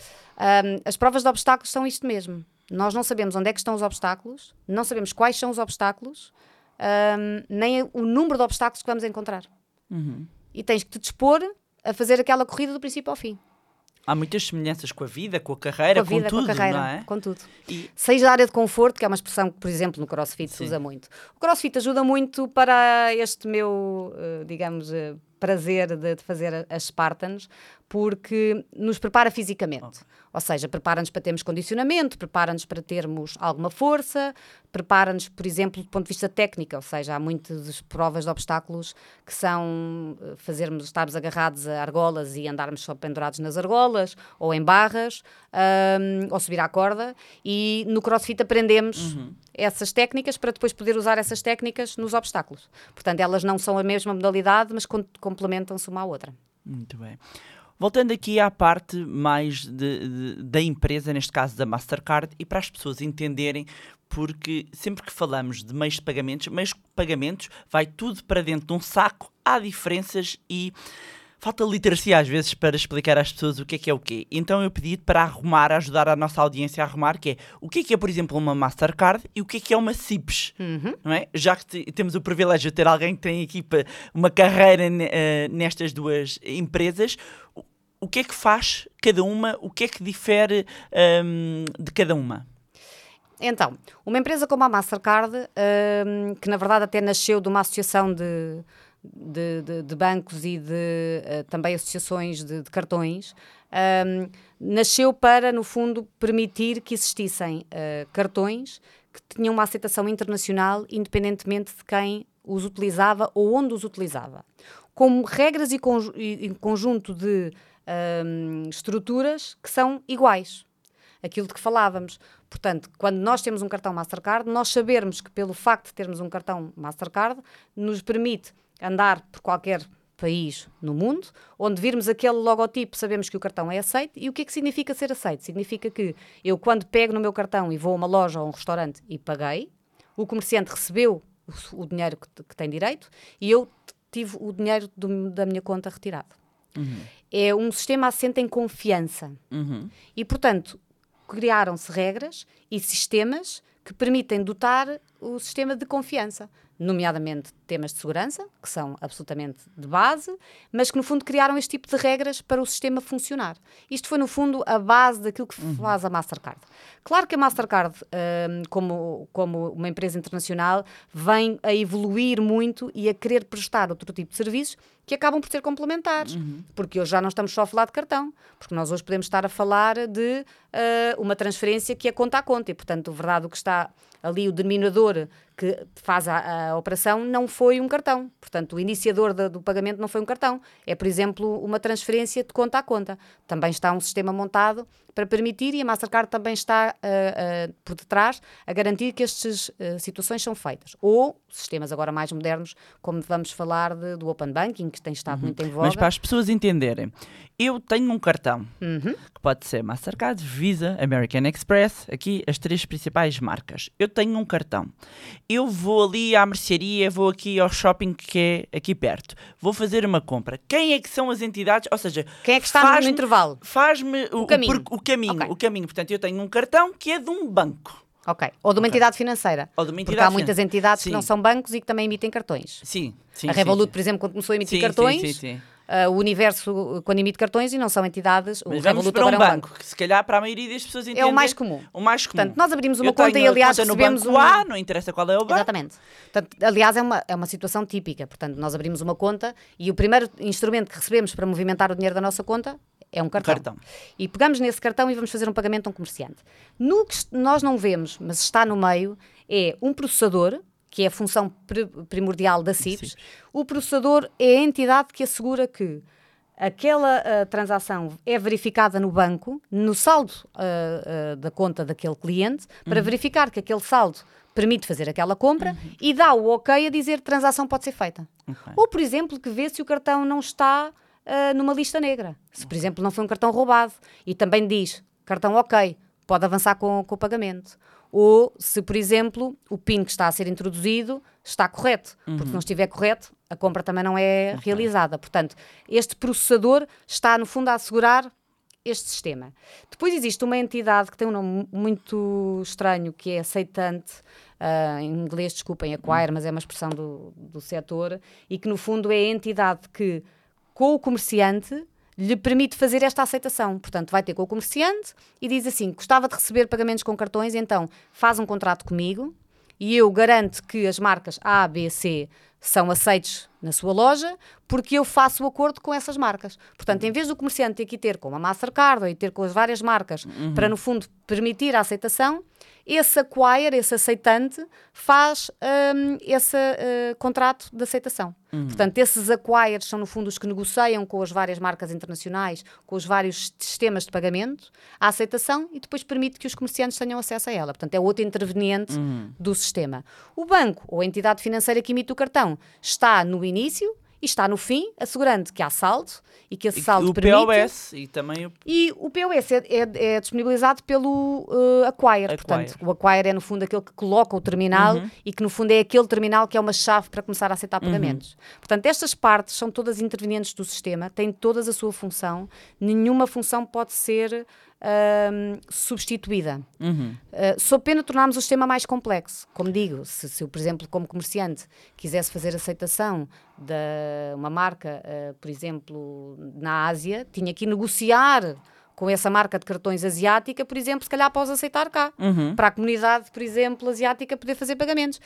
Um, as provas de obstáculos são isto mesmo. Nós não sabemos onde é que estão os obstáculos, não sabemos quais são os obstáculos, um, nem o número de obstáculos que vamos encontrar. Uhum. E tens que te dispor a fazer aquela corrida do princípio ao fim. Há muitas semelhanças com a vida, com a carreira, com a vida, tudo, com a carreira, não é? com tudo. E- Seja a área de conforto, que é uma expressão que, por exemplo, no CrossFit se Sim. usa muito. O CrossFit ajuda muito para este meu, eh, digamos, eh, prazer de, fazer as Spartans, porque nos prepara fisicamente. Ou seja, prepara-nos para termos condicionamento, prepara-nos para termos alguma força, prepara-nos, por exemplo, do ponto de vista técnico, ou seja, há muitas provas de obstáculos que são eh, fazermos, estarmos agarrados a argolas e andarmos só pendurados nas argolas, ou em barras, ahm, ou subir à corda, e no CrossFit aprendemos essas técnicas para depois poder usar essas técnicas nos obstáculos. Portanto, elas não são a mesma modalidade, mas com- complementam-se uma à outra. Muito bem. Voltando aqui à parte mais de- de- da empresa, neste caso da Mastercard, e para as pessoas entenderem, porque sempre que falamos de meios de pagamentos, meios de pagamentos vai tudo para dentro de um saco, há diferenças e falta literacia às vezes para explicar às pessoas o que é que é o quê. Então eu pedi para arrumar, ajudar a nossa audiência a arrumar, que é o que é que é, por exemplo, uma Mastercard e o que é que é uma CIPS. Não é? Já que te- temos o privilégio de ter alguém que tem aqui uma carreira eh, nestas duas empresas, o- que é que faz cada uma, o que é que difere ahm, de cada uma? Então, uma empresa como a Mastercard, hum, que na verdade até nasceu de uma associação de, de, de- de bancos e de eh, também associações de, de cartões, hum, nasceu para, no fundo, permitir que existissem eh, cartões que tinham uma aceitação internacional, independentemente de quem os utilizava ou onde os utilizava. Como regras e, conju- e conjunto de hum, estruturas que são iguais aquilo de que falávamos. Portanto, quando nós temos um cartão Mastercard, nós sabermos que pelo facto de termos um cartão Mastercard, nos permite andar por qualquer país no mundo, onde virmos aquele logotipo, sabemos que o cartão é aceito. E o que é que significa ser aceito? Significa que eu, quando pego no meu cartão e vou a uma loja ou a um restaurante e paguei, o comerciante recebeu o, dinheiro que, que tem direito e eu tive o dinheiro do- da minha conta retirado. É um sistema assente em confiança. E, portanto, criaram-se regras e sistemas que permitem dotar o sistema de confiança, nomeadamente temas de segurança, que são absolutamente de base, mas que no fundo criaram este tipo de regras para o sistema funcionar. Isto foi no fundo a base daquilo que faz a Mastercard. Claro que a Mastercard, hum, como, como uma empresa internacional, vem a evoluir muito e a querer prestar outro tipo de serviços que acabam por ser complementares. Porque hoje já não estamos só a falar de cartão, porque nós hoje podemos estar a falar de ah, uma transferência que é conta a conta e, portanto, verdade, o que está ali, o denominador professora que faz a, a operação, não foi um cartão. Portanto, o iniciador da- do pagamento não foi um cartão. É, por exemplo, uma transferência de conta a conta. Também está um sistema montado para permitir e a Mastercard também está ah, ah, por detrás a garantir que estas ah, situações são feitas. Ou sistemas agora mais modernos, como vamos falar de- do Open Banking, que tem estado muito em voga. Mas para as pessoas entenderem, eu tenho um cartão Uhum. que pode ser Mastercard, Visa, American Express, aqui as três principais marcas. Eu tenho um cartão. Eu vou ali à mercearia, vou aqui ao shopping que é aqui perto. Vou fazer uma compra. Quem é que são as entidades? Ou seja, Quem é que está no intervalo? Faz-me o, o caminho. per- o caminho. Ok. O caminho. Portanto, eu tenho um cartão que é de um banco. Ok. Ou de uma Ok. entidade financeira. Ou de uma Porque entidade há muitas entidades que Sim. não são bancos e que também emitem cartões. Sim, sim. a sim, Revolut, sim. por exemplo, quando começou a emitir Sim, cartões, sim, sim, ah, o Universo, uh, quando emite cartões, e não são entidades, o Mas vamos Revolut para um agora é banco, que se calhar para a maioria das pessoas É o mais comum. O mais comum. Portanto, nós abrimos uma Eu conta e, aliás, conta no recebemos banco um- A, não interessa qual é o banco. Exatamente. Portanto, aliás, é uma, é uma situação típica. Portanto, nós abrimos uma conta e o primeiro instrumento que recebemos para movimentar o dinheiro da nossa conta é um cartão. cartão. E pegamos nesse cartão e vamos fazer um pagamento a um comerciante. No que nós não vemos, mas está no meio, é um processador, que é a função pri- primordial da CIPS. O processador é a entidade que assegura que aquela ah, transação é verificada no banco, no saldo ah, ah, da conta daquele cliente, para verificar que aquele saldo permite fazer aquela compra e dá o ok a dizer que a transação pode ser feita. Ok. Ou, por exemplo, que vê se o cartão não está numa lista negra. Se, por exemplo, não foi um cartão roubado. E também diz, cartão ok, pode avançar com, com o pagamento. Ou se, por exemplo, o PIN que está a ser introduzido está correto. Porque se não estiver correto, a compra também não é realizada. Portanto, este processador está, no fundo, a assegurar este sistema. Depois existe uma entidade que tem um nome muito estranho, que é aceitante, ah, em inglês, desculpem, acquire, mas é uma expressão do, do setor, e que no fundo é a entidade que, com o comerciante, lhe permite fazer esta aceitação. Portanto, vai ter com o comerciante e diz assim: gostava de receber pagamentos com cartões, então faz um contrato comigo e eu garanto que as marcas A, B, C são aceitos na sua loja porque eu faço o acordo com essas marcas. Portanto, em vez do comerciante ter que ter com a Mastercard ou ter com as várias marcas para, no fundo, permitir a aceitação, esse acquire, esse aceitante, faz um, esse uh, contrato de aceitação. Uhum. Portanto, esses acquires são, no fundo, os que negociam com as várias marcas internacionais, com os vários sistemas de pagamento, a aceitação e depois permite que os comerciantes tenham acesso a ela. Portanto, é outro interveniente Uhum. do sistema. O banco ou a entidade financeira que emite o cartão está no início e está no fim, assegurando que há saldo e que esse E saldo o permite... POS e também o E o POS é, é- é disponibilizado pelo uh, Acquire. Acquire. Portanto, o Acquire é, no fundo, aquele que coloca o terminal e que, no fundo, é aquele terminal que é uma chave para começar a aceitar pagamentos. Portanto, estas partes são todas intervenientes do sistema, têm todas a sua função, nenhuma função pode ser substituída. Uhum. Uh, sob pena tornarmos o sistema mais complexo. Como digo, se, se eu, por exemplo, como comerciante, quisesse fazer aceitação de uma marca, uh, por exemplo, na Ásia, tinha que negociar com essa marca de cartões asiática, por exemplo, se calhar após aceitar cá, para a comunidade, por exemplo, asiática poder fazer pagamentos.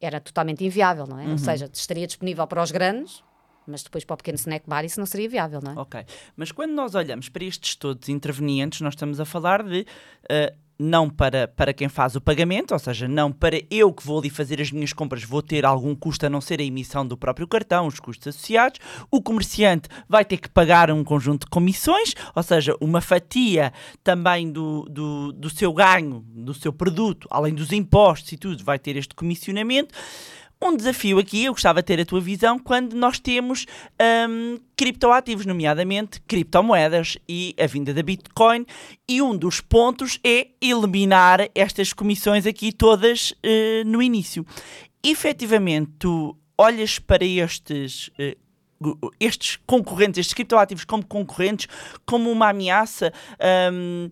Era totalmente inviável, não é? Ou seja, estaria disponível para os grandes, mas depois para o pequeno snack bar isso não seria viável, não é? Ok. Mas quando nós olhamos para estes todos intervenientes, nós estamos a falar de eh, não para, para quem faz o pagamento, ou seja, não para eu que vou ali fazer as minhas compras, vou ter algum custo a não ser a emissão do próprio cartão, os custos associados. O comerciante vai ter que pagar um conjunto de comissões, ou seja, uma fatia também do, do, do seu ganho, do seu produto, além dos impostos e tudo, vai ter este comissionamento. Um desafio aqui, eu gostava de ter a tua visão, quando nós temos hum, criptoativos, nomeadamente criptomoedas e a vinda da Bitcoin, e um dos pontos é eliminar estas comissões aqui todas eh, no início. Efetivamente, tu olhas para estes. gu- estes concorrentes, estes criptoativos como concorrentes, como uma ameaça, hum,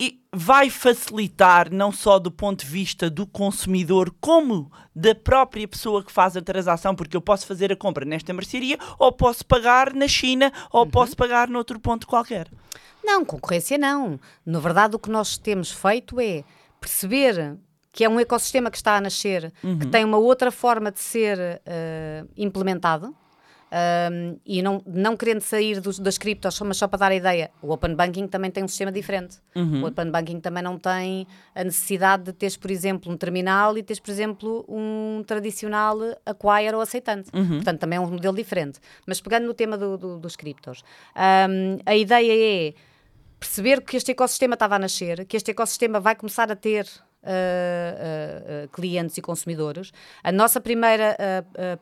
e vai facilitar não só do ponto de vista do consumidor, como da própria pessoa que faz a transação, porque eu posso fazer a compra nesta mercearia, ou posso pagar na China, ou posso pagar noutro ponto qualquer. Não, concorrência não. Na verdade, o que nós temos feito é perceber que é um ecossistema que está a nascer, que tem uma outra forma de ser eh, implementado. Um, e não, não querendo sair dos, das criptos, mas só para dar a ideia, o Open Banking também tem um sistema diferente. O Open Banking também não tem a necessidade de teres, por exemplo, um terminal e teres, por exemplo, um tradicional acquire ou aceitante. Portanto, também é um modelo diferente. Mas pegando no tema do- do- dos criptos, um, a ideia é perceber que este ecossistema estava a nascer, que este ecossistema vai começar a ter uh, uh, clientes e consumidores. A nossa primeira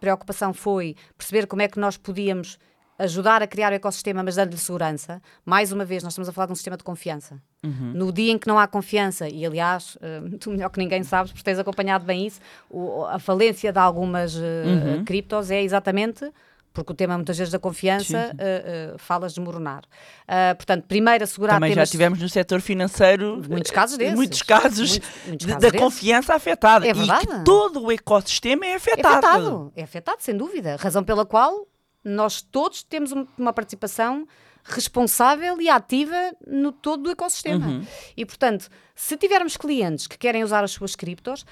preocupação foi perceber como é que nós podíamos ajudar a criar o ecossistema, mas dando-lhe segurança. Mais uma vez, nós estamos a falar de um sistema de confiança. No dia em que não há confiança, e aliás, uh, tu melhor que ninguém sabes, porque tens acompanhado bem isso, o- a falência de algumas uh, criptos é exatamente porque o tema muitas vezes da confiança uh, uh, fala desmoronar. Uh, portanto, primeiro assegurar Também já temas- tivemos no setor financeiro Muitos casos eh, desses. muitos casos, Muitos- muitos casos da desses. confiança afetada É e que verdade. todo o ecossistema é É afetado. afetado, é afetado, sem dúvida. Razão pela qual nós todos temos um- uma participação responsável e ativa no todo o ecossistema. Uhum. E, portanto, se tivermos clientes que querem usar as suas criptos,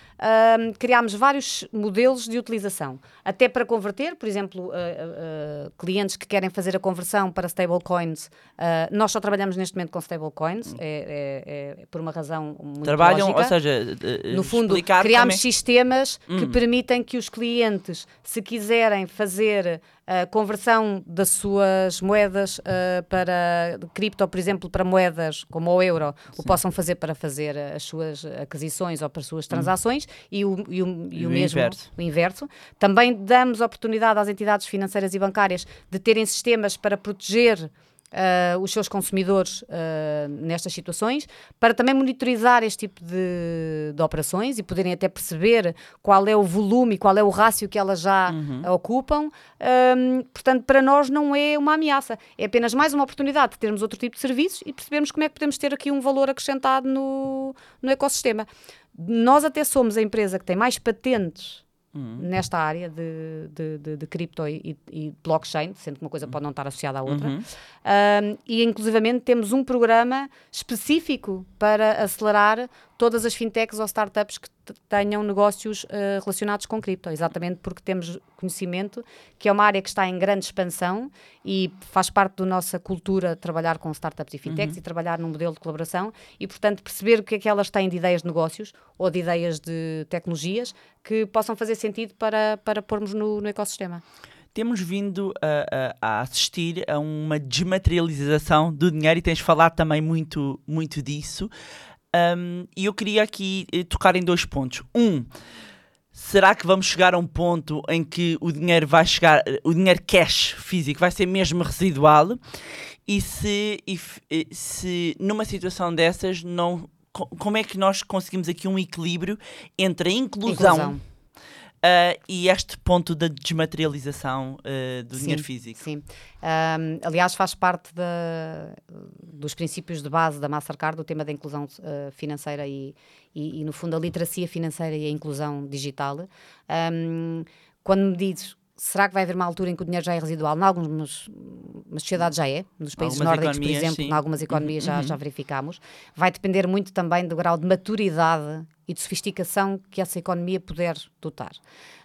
criámos vários modelos de utilização. Até para converter, por exemplo, ah, ah, clientes que querem fazer a conversão para stablecoins, ah, nós só trabalhamos neste momento com stablecoins, é, é- é por uma razão muito Trabalham, lógica. ou seja, eh, no fundo, criámos é- sistemas que permitem que os clientes, se quiserem fazer a conversão das suas moedas para cripto, por exemplo, para moedas como o euro, o possam fazer para fazer as suas aquisições ou para as suas transações e o, e o, E o o mesmo inverso. o inverso. Também damos oportunidade às entidades financeiras e bancárias de terem sistemas para proteger ah, os seus consumidores ah, nestas situações, para também monitorizar este tipo de, de operações e poderem até perceber qual é o volume e qual é o rácio que elas já ocupam. Ahm, portanto, para nós não é uma ameaça, é apenas mais uma oportunidade de termos outro tipo de serviços e percebermos como é que podemos ter aqui um valor acrescentado no, no ecossistema. Nós até somos a empresa que tem mais patentes nesta área de, de, de, de cripto e, e blockchain, sendo que uma coisa pode não estar associada à outra. Uhum. Um, e, inclusivamente, temos um programa específico para acelerar todas as fintechs ou startups que tenham negócios uh, relacionados com cripto, exatamente porque temos conhecimento que é uma área que está em grande expansão e faz parte da nossa cultura trabalhar com startups e fintechs e trabalhar num modelo de colaboração e, portanto, perceber o que é que elas têm de ideias de negócios ou de ideias de tecnologias que possam fazer sentido para, para pormos no, no ecossistema. Temos vindo a, a- a assistir a uma desmaterialização do dinheiro e tens falado também muito, muito disso. Um, e eu queria aqui eh, tocar em dois pontos. Um, será que vamos chegar a um ponto em que o dinheiro vai chegar, eh, o dinheiro cash físico vai ser mesmo residual? E se, e eh, se numa situação dessas, não, co- como é que nós conseguimos aqui um equilíbrio entre a inclusão, Inclusão. Ah, e este ponto da desmaterialização ah, do Sim, dinheiro físico? Sim. Ahm, aliás, faz parte da- dos princípios de base da Mastercard o tema da inclusão eh, financeira e, e, e, no fundo, a literacia financeira e a inclusão digital. Ahm, quando me dizes. Será que vai haver uma altura em que o dinheiro já é residual? Em algumas mas sociedades já é. Nos países Algumas nórdicos, por economias, exemplo, sim. em algumas economias já, Uhum. já verificamos. Vai depender muito também do grau de maturidade e de sofisticação que essa economia puder dotar.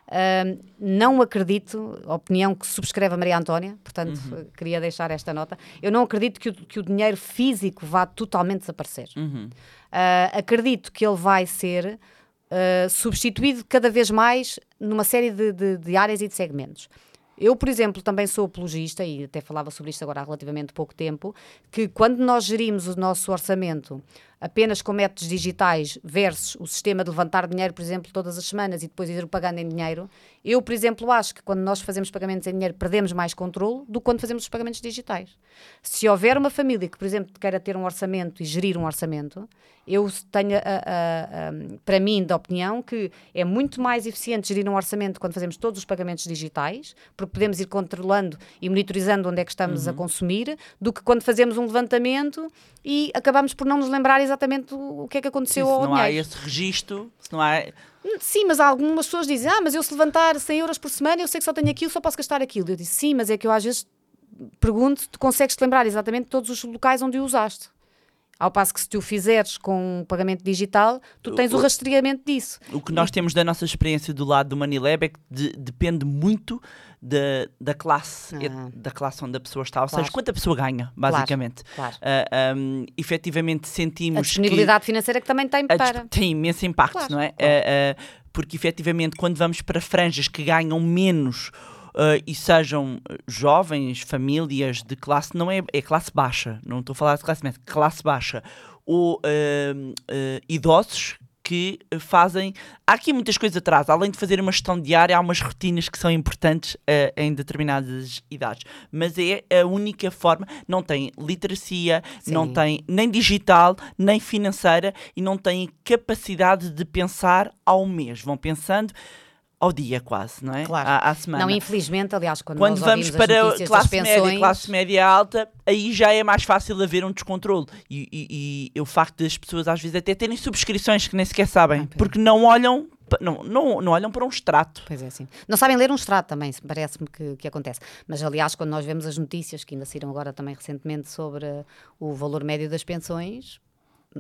Ahm, não acredito, opinião que subscreve a Maria Antónia, portanto, Uhum. queria deixar esta nota. Eu não acredito que o, que o dinheiro físico vá totalmente desaparecer. Uhum. Ah, acredito que ele vai ser ah, substituído cada vez mais numa série de, de- de áreas e de segmentos. Eu, por exemplo, também sou apologista, e até falava sobre isto agora há relativamente pouco tempo, que quando nós gerimos o nosso orçamento apenas com métodos digitais versus o sistema de levantar dinheiro, por exemplo, todas as semanas e depois ir pagando em dinheiro, eu, por exemplo, acho que quando nós fazemos pagamentos em dinheiro perdemos mais controle do que quando fazemos os pagamentos digitais. Se houver uma família que, por exemplo, queira ter um orçamento e gerir um orçamento, eu tenho, a- a- a- para mim, da opinião que é muito mais eficiente gerir um orçamento quando fazemos todos os pagamentos digitais, porque podemos ir controlando e monitorizando onde é que estamos Uhum. a consumir, do que quando fazemos um levantamento e acabamos por não nos lembrar exatamente o, o que é que Sim, aconteceu se ao não há dinheiro. esse registro, se não há. Sim, mas algumas pessoas dizem, ah, mas eu se levantar 100 euros por semana, eu sei que só tenho aquilo, só posso gastar aquilo. Eu disse, sim, mas é que eu às vezes pergunto, tu consegues te lembrar exatamente de todos os locais onde o usaste. Ao passo que se tu o fizeres com um pagamento digital, tu tens o, O- rastreamento disso. O que nós temos da nossa experiência do lado do Money Lab é que de- depende muito da, da classe, Ah. é- da classe onde a pessoa está, ou Claro. seja, quanto a pessoa ganha, basicamente. Claro. Ah, um, efetivamente sentimos A disponibilidade financeira que também tem que para. tem imenso impacto, Claro, não é? claro. Ah, ah, porque efetivamente quando vamos para franjas que ganham menos ah, e sejam jovens, famílias de classe, não é, é classe baixa, não estou a falar de classe média, classe baixa, ou ah, ah, idosos que fazem. Há aqui muitas coisas atrás, além de fazer uma gestão diária, há umas rotinas que são importantes ah, em determinadas idades. Mas é a única forma, não tem literacia, não Sim. tem nem digital, nem financeira e não têm capacidade de pensar ao mês. Vão pensando ao dia quase, não é? Claro. À, à semana. Não, infelizmente, aliás, quando, Quando nós vamos para notícias classe das média, pensões, classe média alta, aí já é mais fácil haver um descontrole. E, e- e o facto das pessoas às vezes até terem subscrições que nem sequer sabem, Ah, porque não olham, não, não, não olham para um extrato. Pois é, sim. Não sabem ler um extrato também, parece-me que, que acontece. Mas, aliás, quando nós vemos as notícias, que ainda saíram agora também recentemente, sobre o valor médio das pensões,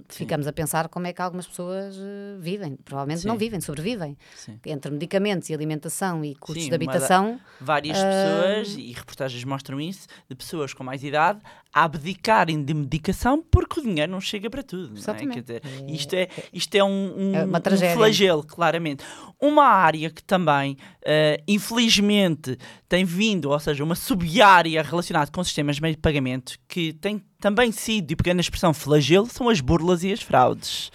ficamos a pensar como é que algumas pessoas uh, vivem. Provavelmente não Sim. vivem, sobrevivem. Sim. Entre medicamentos e alimentação e custos Sim, de habitação, Várias Ah. pessoas, e reportagens mostram isso, de pessoas com mais idade a abdicarem de medicação porque o dinheiro não chega para tudo. Não é? Exatamente. Quer dizer, isto é, isto é um, um, É um flagelo, claramente. Uma área que também, eh, infelizmente, tem vindo, ou seja, uma sub-área relacionada com sistemas de meio de pagamento que tem também sido, e pegando a expressão flagelo, são as burlas e as fraudes.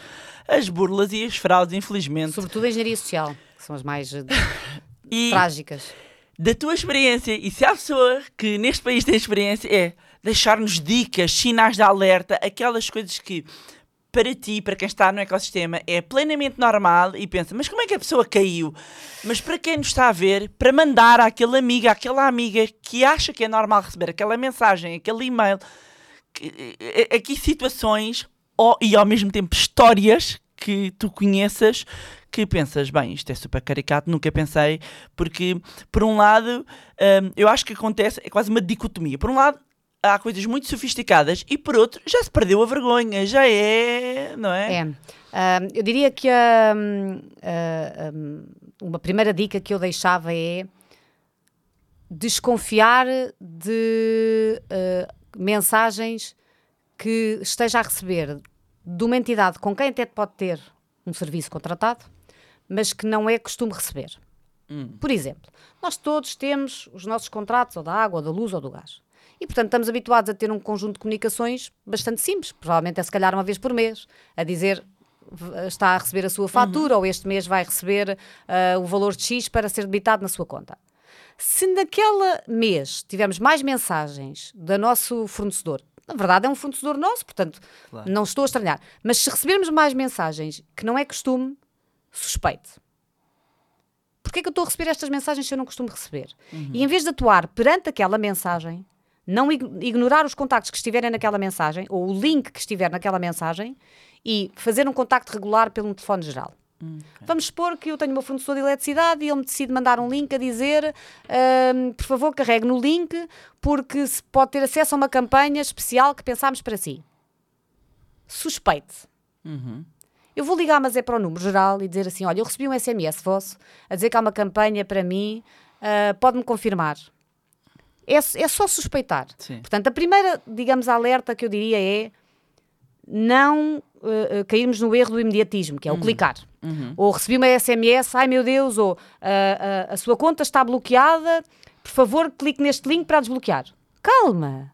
As burlas e as fraudes, infelizmente. sobretudo a engenharia social, que são as mais uh, E trágicas. da tua experiência, e se há pessoa que neste país tem experiência, é deixar-nos dicas, sinais de alerta, aquelas coisas que para ti, para quem está no ecossistema, é plenamente normal e pensa, mas como é que a pessoa caiu? Mas para quem nos está a ver, para mandar àquele amigo, àquela amiga que acha que é normal receber aquela mensagem, aquele e-mail, eh, aqui situações e ao mesmo tempo histórias que tu conheças que pensas, bem, isto é super caricato, nunca pensei, porque, por um lado, hum, eu acho que acontece, é quase uma dicotomia. Por um lado, há coisas muito sofisticadas e, por outro, já se perdeu a vergonha, já é, não é? É. Ah, eu diria que ah, ah, uma primeira dica que eu deixava é desconfiar de ah, mensagens que esteja a receber de uma entidade com quem até pode ter um serviço contratado, mas que não é costume receber. Por exemplo, nós todos temos os nossos contratos ou da água, ou da luz ou do gás. E, portanto, estamos habituados a ter um conjunto de comunicações bastante simples, provavelmente é se calhar uma vez por mês, a dizer está a receber a sua fatura ou este mês vai receber ah, o valor de X para ser debitado na sua conta. Se naquele mês tivermos mais mensagens do nosso fornecedor, na verdade é um fornecedor nosso, portanto Claro. não estou a estranhar, mas se recebermos mais mensagens que não é costume, suspeite. Porquê é que eu estou a receber estas mensagens se eu não costumo receber? E em vez de atuar perante aquela mensagem, não ig- ignorar os contactos que estiverem naquela mensagem, ou o link que estiver naquela mensagem, e fazer um contacto regular pelo telefone geral. Vamos supor que eu tenho meu fornecedor de eletricidade e ele me decide mandar um link a dizer ahm, por favor carregue no link porque se pode ter acesso a uma campanha especial que pensámos para si. Suspeite. Eu vou ligar, mas é para o número geral e dizer assim: olha, eu recebi um SMS vosso a dizer que há uma campanha para mim, ah, pode-me confirmar. É, é só suspeitar. Sim. Portanto, a primeira, digamos, alerta que eu diria é não ah, cairmos no erro do imediatismo, que é o clicar. Ou recebi uma SMS, ai meu Deus, ou ah, ah, a sua conta está bloqueada, por favor, clique neste link para desbloquear. Calma!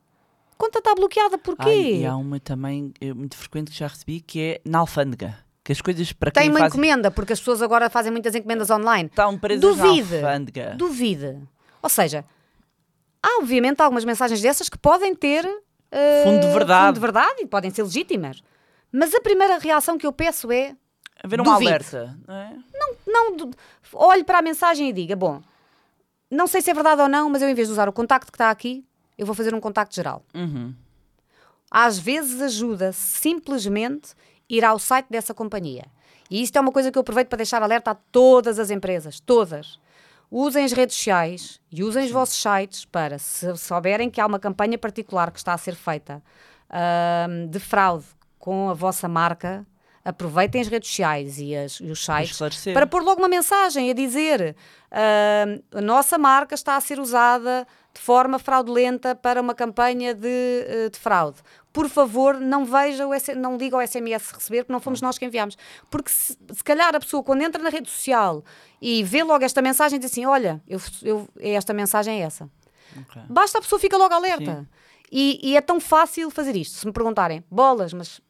A conta está bloqueada porquê? Ai, e há uma também eh, muito frequente que já recebi que é na alfândega. Que as coisas para Tem uma faz encomenda, porque as pessoas agora fazem muitas encomendas online. estão presas Duvide. alfândega. Duvide. Ou seja, há obviamente algumas mensagens dessas que podem ter eh, Fundo de verdade. fundo de verdade e podem ser legítimas. Mas a primeira reação que eu peço é Haver um Duvide. alerta. Não é? não du- olhe para a mensagem e diga: bom, não sei se é verdade ou não, mas eu em vez de usar o contacto que está aqui, eu vou fazer um contacto geral. Uhum. Às vezes ajuda simplesmente ir ao site dessa companhia. E isto é uma coisa que eu aproveito para deixar alerta a todas as empresas, todas. Usem as redes sociais e usem os vossos sites para, se souberem que há uma campanha particular que está a ser feita ahm, de fraude com a vossa marca, aproveitem as redes sociais e, as- e os sites esclarecer. para pôr logo uma mensagem a dizer ahm, a nossa marca está a ser usada de forma fraudulenta para uma campanha de, eh, de fraude. Por favor, não veja o S- não diga ao SMS receber, porque não fomos nós que enviámos. Porque se, se calhar a pessoa, quando entra na rede social e vê logo esta mensagem, diz assim: Olha, eu, eu, esta mensagem é essa. Ok. Basta a pessoa fica logo alerta. E, e é tão fácil fazer isto. Se me perguntarem, bolas, mas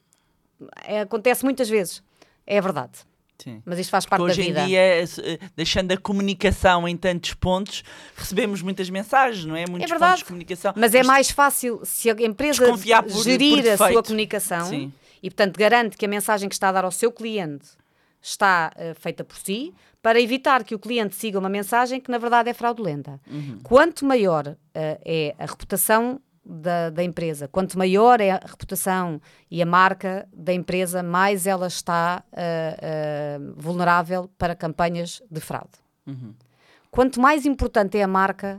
acontece muitas vezes. É verdade. Sim. Mas isto faz Porque parte da hoje em vida. dia, eh, deixando a comunicação em tantos pontos, recebemos muitas mensagens, não é? Muitos É verdade. pontos de comunicação. Mas é Isto- mais fácil se a empresa por- gerir por a sua comunicação Sim. e, portanto, garante que a mensagem que está a dar ao seu cliente está eh, feita por si, para evitar que o cliente siga uma mensagem que, na verdade, é fraudulenta. Uhum. Quanto maior eh, é a reputação da, da empresa, quanto maior é a reputação e a marca da empresa, mais ela está eh, eh, vulnerável para campanhas de fraude. Uhum. Quanto mais importante é a marca,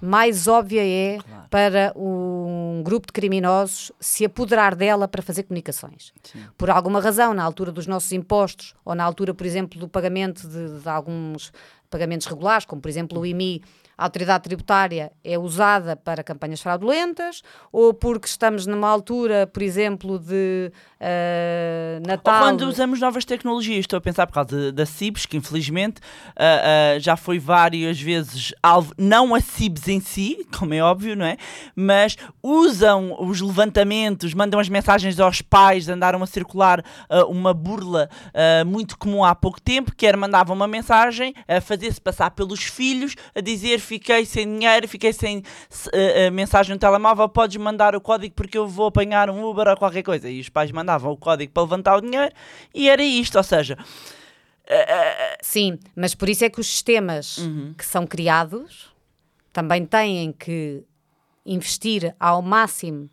mais óbvia é Claro. para um grupo de criminosos se apoderar dela para fazer comunicações. Sim. Por alguma razão, na altura dos nossos impostos, ou na altura, por exemplo, do pagamento de, de alguns pagamentos regulares, como por exemplo o IMI, a autoridade tributária é usada para campanhas fraudulentas, ou porque estamos numa altura, por exemplo, de Ou Natal. quando usamos novas tecnologias, estou a pensar por causa da CIBS, que infelizmente ah, ah, já foi várias vezes alvo, não a CIBS em si, como é óbvio, não é? Mas usam os levantamentos, mandam as mensagens aos pais, andaram a circular uma burla muito comum há pouco tempo, que era mandavam uma mensagem a fazer-se passar pelos filhos, a dizer fiquei sem dinheiro, fiquei sem ah, ah, mensagem no telemóvel, podes mandar o código porque eu vou apanhar um Uber ou qualquer coisa. E os pais mandavam o código para levantar o dinheiro e era isto, ou seja, Sim, mas por isso é que os sistemas Uhum. que são criados também têm que investir ao máximo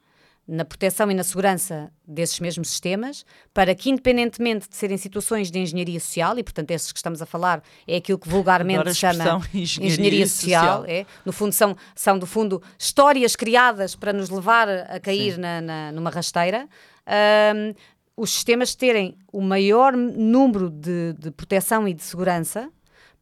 na proteção e na segurança desses mesmos sistemas, para que, independentemente de serem situações de engenharia social, e portanto esses que estamos a falar é aquilo que vulgarmente se chama expressão engenharia social, social. é, no fundo são, são do fundo histórias criadas para nos levar a cair na, na- numa rasteira, ahm, os sistemas terem o maior número de, de proteção e de segurança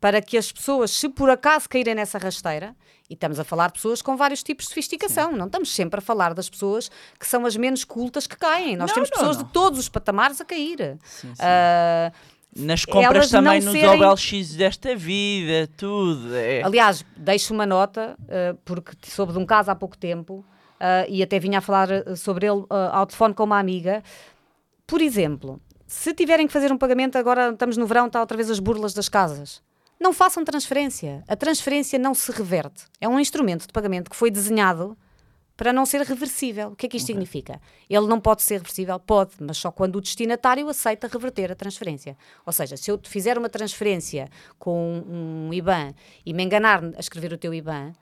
para que as pessoas, se por acaso caírem nessa rasteira, e estamos a falar de pessoas com vários tipos de sofisticação, não estamos sempre a falar das pessoas que são as menos cultas que caem. Nós Não, temos não, pessoas não. de todos os patamares a cair. Sim, sim. Ah, Nas compras também nos serem- OLX desta vida, tudo. É. Aliás, deixo uma nota, uh, porque soube de um caso há pouco tempo uh, e até vinha a falar uh, sobre ele uh, ao telefone com uma amiga. Por exemplo, se tiverem que fazer um pagamento, agora estamos no verão, está outra vez as burlas das casas. Não façam transferência. A transferência não se reverte. É um instrumento de pagamento que foi desenhado para não ser reversível. O que é que isto significa? Ele não pode ser reversível? Pode, mas só quando o destinatário aceita reverter a transferência. Ou seja, se eu te fizer uma transferência com um IBAN e me enganar a escrever o teu IBAN,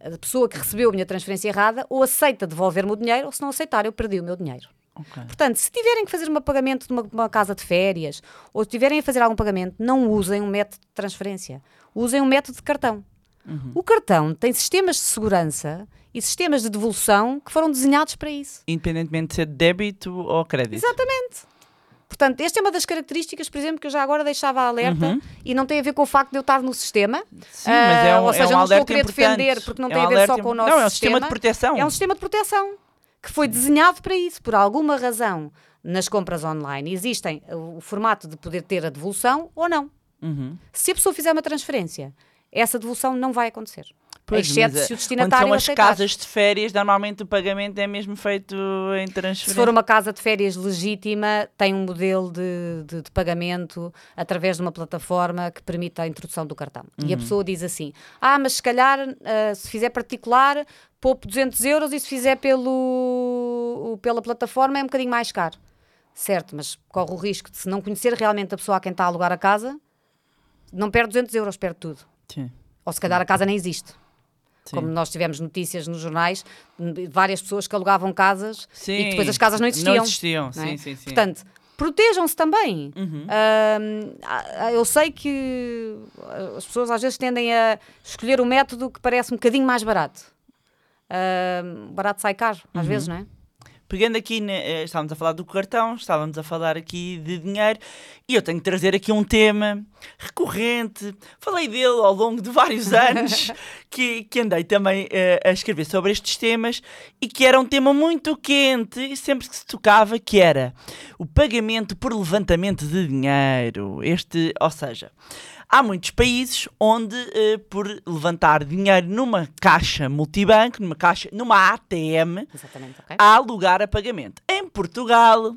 a pessoa que recebeu a minha transferência errada ou aceita devolver-me o dinheiro ou se não aceitar eu perdi o meu dinheiro. Ok. Portanto, se tiverem que fazer um pagamento de uma, uma casa de férias ou se tiverem a fazer algum pagamento, não usem um método de transferência. Usem um método de cartão. O cartão tem sistemas de segurança e sistemas de devolução que foram desenhados para isso. Independentemente de ser débito ou crédito. Exatamente. Portanto, esta é uma das características, por exemplo, que eu já agora deixava alerta Uhum. e não tem a ver com o facto de eu estar no sistema. Sim, mas é Ah, um, ou seja, é um não estou a querer importante. defender porque não É tem um a ver só com o nosso Não, é um sistema de sistema. proteção. É um sistema de proteção que foi desenhado para isso. Por alguma razão, nas compras online, existem o, o formato de poder ter a devolução ou não. Uhum. Se a pessoa fizer uma transferência, essa devolução não vai acontecer. Pois, exceto mas, se o destinatário Quando são as aceitar. casas de férias, normalmente o pagamento é mesmo feito em transferência. Se for uma casa de férias legítima, tem um modelo de, de- de pagamento através de uma plataforma que permite a introdução do cartão. E a Uhum. pessoa diz assim: Ah, mas se calhar, ah, se fizer particular, poupo 200 euros e se fizer pelo, pela plataforma é um bocadinho mais caro. Certo, mas corre o risco de, se não conhecer realmente a pessoa a quem está a alugar a casa, não perde 200 euros, perde tudo. Sim, Ou se calhar a casa nem existe. Sim. Como nós tivemos notícias nos jornais, de várias pessoas que alugavam casas Sim, e depois as casas não existiam. Não existiam, não é? sim, sim, sim. Portanto, protejam-se também. Uhum. Eu sei que as pessoas às vezes tendem a escolher o método que parece um bocadinho mais barato. Ahm, barato sai caro, às Uhum. vezes, não é? Pegando aqui, eh, estávamos a falar do cartão, estávamos a falar aqui de dinheiro e eu tenho que trazer aqui um tema recorrente. Falei dele ao longo de vários anos que, que andei também eh, a escrever sobre estes temas e que era um tema muito quente e sempre que se tocava que era o pagamento por levantamento de dinheiro. Este, ou seja, há muitos países onde eh, por levantar dinheiro numa caixa multibanco, numa caixa, numa ATM, Exatamente, ok? há lugar a pagamento. Em Portugal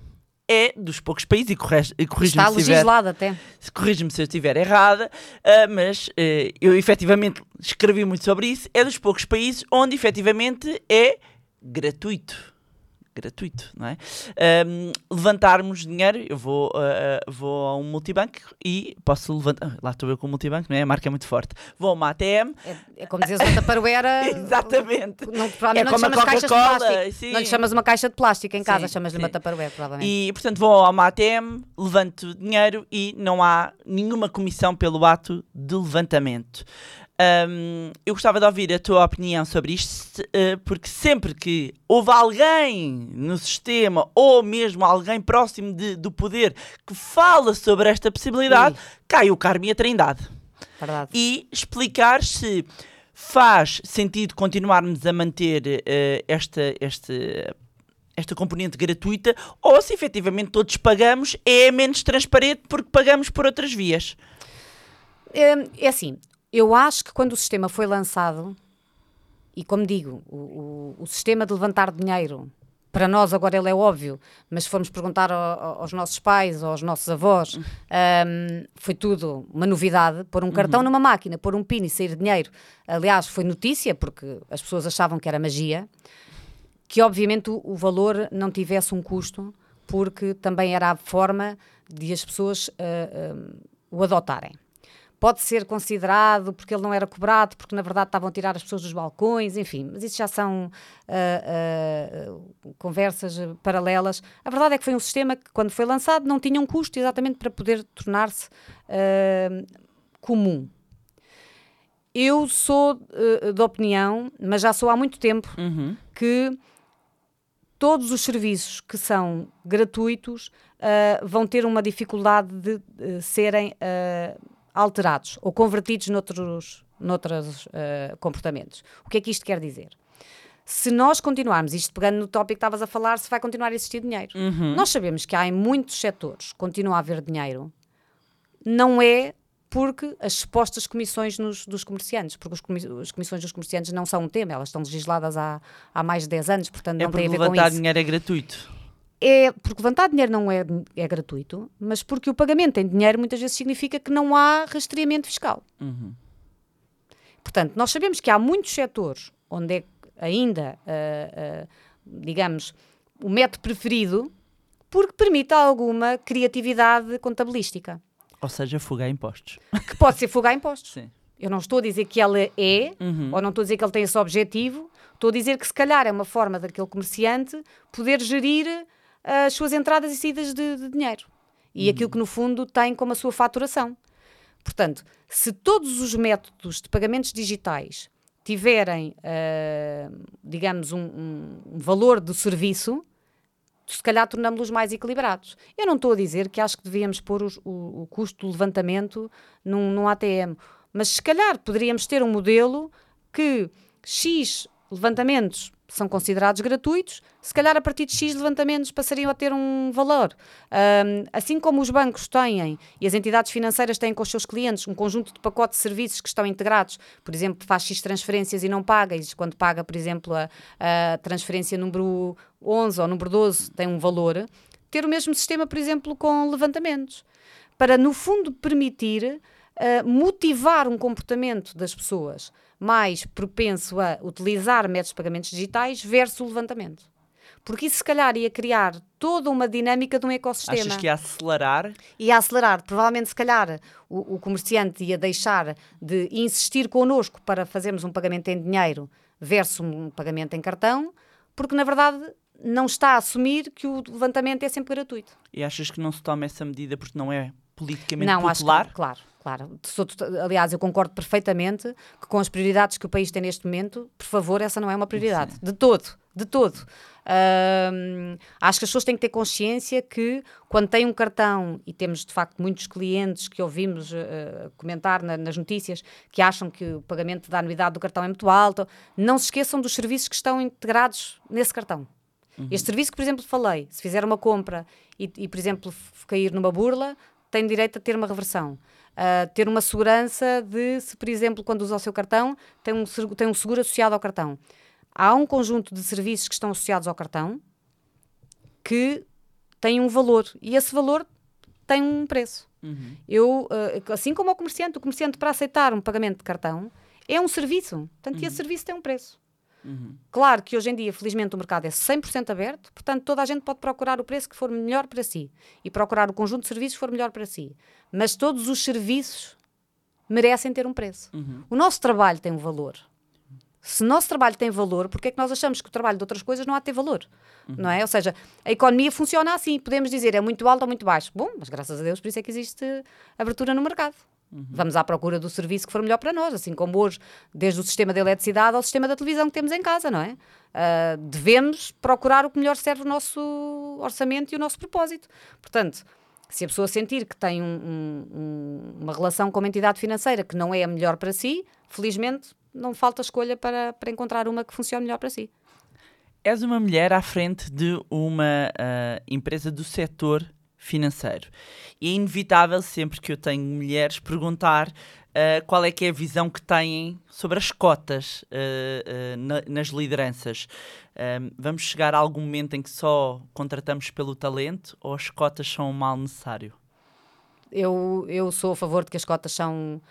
é dos poucos países, e e corrige-me Está se, até. corrige-me se eu estiver errada, ah, mas eh, eu efetivamente escrevi muito sobre isso, é dos poucos países onde efetivamente é gratuito. Gratuito, não é? Ahm, levantarmos dinheiro, eu vou, ah, vou a um multibanco e posso levantar. ah, Lá estou eu com o multibanco, não é? A marca é muito forte. Vou a uma ATM, É, é como dizes o Taparoeira. exatamente. Não, provavelmente É não chamas caixas de plástico. sim. Não lhe chamas uma caixa de plástico em casa, chamas-lhe uma Taparoeira, provavelmente. E, portanto, vou a uma ATM, levanto dinheiro e não há nenhuma comissão pelo ato de levantamento. Hum, eu gostava de ouvir a tua opinião sobre isto, eh, porque sempre que houve alguém no sistema ou mesmo alguém próximo de- do poder que fala sobre esta possibilidade, Ui. cai o Carme e a Trindade Verdade. e explicar se faz sentido continuarmos a manter eh, esta, esta, esta componente gratuita ou se efetivamente todos pagamos é menos transparente porque pagamos por outras vias. É assim, eu acho que quando o sistema foi lançado, e como digo, o, o- o sistema de levantar dinheiro, para nós agora ele é óbvio, mas se formos perguntar ao- ao- aos nossos pais ou aos nossos avós, hum, foi tudo uma novidade. Pôr um cartão numa máquina, pôr um pin e sair dinheiro. Aliás, foi notícia, porque as pessoas achavam que era magia, que obviamente o, o valor não tivesse um custo, porque também era a forma de as pessoas ah, ah, o adotarem. Pode ser considerado porque ele não era cobrado, porque na verdade estavam a tirar as pessoas dos balcões, enfim, mas isso já são uh, uh, conversas paralelas. A verdade é que foi um sistema que, quando foi lançado, não tinha um custo exatamente para poder tornar-se uh, comum. Eu sou uh, de opinião, mas já sou há muito tempo, Uhum. que todos os serviços que são gratuitos uh, vão ter uma dificuldade de serem uh, alterados ou convertidos noutros, noutros uh, comportamentos. O que é que isto quer dizer? Se nós continuarmos, isto pegando no tópico que estavas a falar, se vai continuar a existir dinheiro. Nós sabemos que há em muitos setores, continua a haver dinheiro, não é porque as supostas comissões nos- dos comerciantes, porque os comi- as comissões dos comerciantes não são um tema, elas estão legisladas há, há mais de 10 anos, portanto É não tem porque a ver com levantar isso. dinheiro é gratuito. É porque levantar dinheiro não é, é gratuito, mas porque o pagamento em dinheiro muitas vezes significa que não há rastreamento fiscal. Uhum. Portanto, nós sabemos que há muitos setores onde é ainda, ah, ah, digamos, o método preferido porque permite alguma criatividade contabilística, Ou seja, fuga a impostos. que pode ser fuga a impostos. Sim. Eu não estou a dizer que ela é, Uhum. ou não estou a dizer que ele tem esse objetivo, estou a dizer que se calhar é uma forma daquele comerciante poder gerir as suas entradas e saídas de, de dinheiro. E aquilo que no fundo tem como a sua faturação. Portanto, se todos os métodos de pagamentos digitais tiverem, ah, digamos, um, um- um valor de serviço, se calhar tornamos-los mais equilibrados. Eu não estou a dizer que acho que devíamos pôr os- o, o custo do levantamento num, num ATM, mas se calhar poderíamos ter um modelo que X levantamentos são considerados gratuitos, se calhar a partir de X levantamentos passariam a ter um valor. Ahm, assim como os bancos têm e as entidades financeiras têm com os seus clientes um conjunto de pacotes de serviços que estão integrados, por exemplo, faz X transferências e não paga, e quando paga, por exemplo, a, a transferência número 11 ou número 12 tem um valor, ter o mesmo sistema, por exemplo, com levantamentos, para no fundo permitir uh, motivar um comportamento das pessoas mais propenso a utilizar métodos de pagamentos digitais versus o levantamento. Porque isso, se calhar, ia criar toda uma dinâmica de um ecossistema Achas que ia acelerar? ia acelerar. Provavelmente, se calhar, o, o comerciante ia deixar de insistir connosco para fazermos um pagamento em dinheiro versus um pagamento em cartão, porque, na verdade, não está a assumir que o levantamento é sempre gratuito. E achas que não se toma essa medida porque não é politicamente não, acho popular? que, claro, claro. Sou tota- aliás, eu concordo perfeitamente que com as prioridades que o país tem neste momento, por favor, essa não é uma prioridade. De todo, de todo. Ahm, acho que as pessoas têm que ter consciência que quando têm um cartão, e temos de facto muitos clientes que ouvimos eh, comentar na- nas notícias que acham que o pagamento da anuidade do cartão é muito alto, não se esqueçam dos serviços que estão integrados nesse cartão. Este serviço que, por exemplo, falei, se fizer uma compra e, e, por exemplo, cair numa burla, tem direito a ter uma reversão. Ah, ter uma segurança de, se, por exemplo, quando usa o seu cartão, tem um, tem um seguro associado ao cartão. Há um conjunto de serviços que estão associados ao cartão que têm um valor e esse valor tem um preço. Uhum. Eu, ah, assim como o comerciante, o comerciante para aceitar um pagamento de cartão é um serviço, portanto, e esse serviço tem um preço. Claro que hoje em dia, felizmente, o mercado é 100% aberto, portanto, toda a gente pode procurar o preço que for melhor para si e procurar o conjunto de serviços que for melhor para si. Mas todos os serviços merecem ter um preço. O nosso trabalho tem um valor. Se o nosso trabalho tem valor, porque é que nós achamos que o trabalho de outras coisas não há de ter valor? Não é? Ou seja, a economia funciona assim. Podemos dizer é muito alto ou muito baixo. Bom, mas graças a Deus por isso é que existe abertura no mercado. Vamos à procura do serviço que for melhor para nós, assim como hoje, desde o sistema de eletricidade ao sistema da televisão que temos em casa, não é? Ah, devemos procurar o que melhor serve o nosso orçamento e o nosso propósito. Portanto, se a pessoa sentir que tem um- um- um- uma relação com uma entidade financeira que não é a melhor para si, felizmente não falta escolha para, para encontrar uma que funcione melhor para si. És uma mulher à frente de uma ah, empresa do setor financeiro. E é inevitável, sempre que eu tenho mulheres, perguntar ah, qual é que é a visão que têm sobre as cotas ah, ah, na- nas lideranças. Ah, vamos chegar a algum momento em que só contratamos pelo talento ou as cotas são um mal necessário? Eu, eu sou a favor de que as cotas são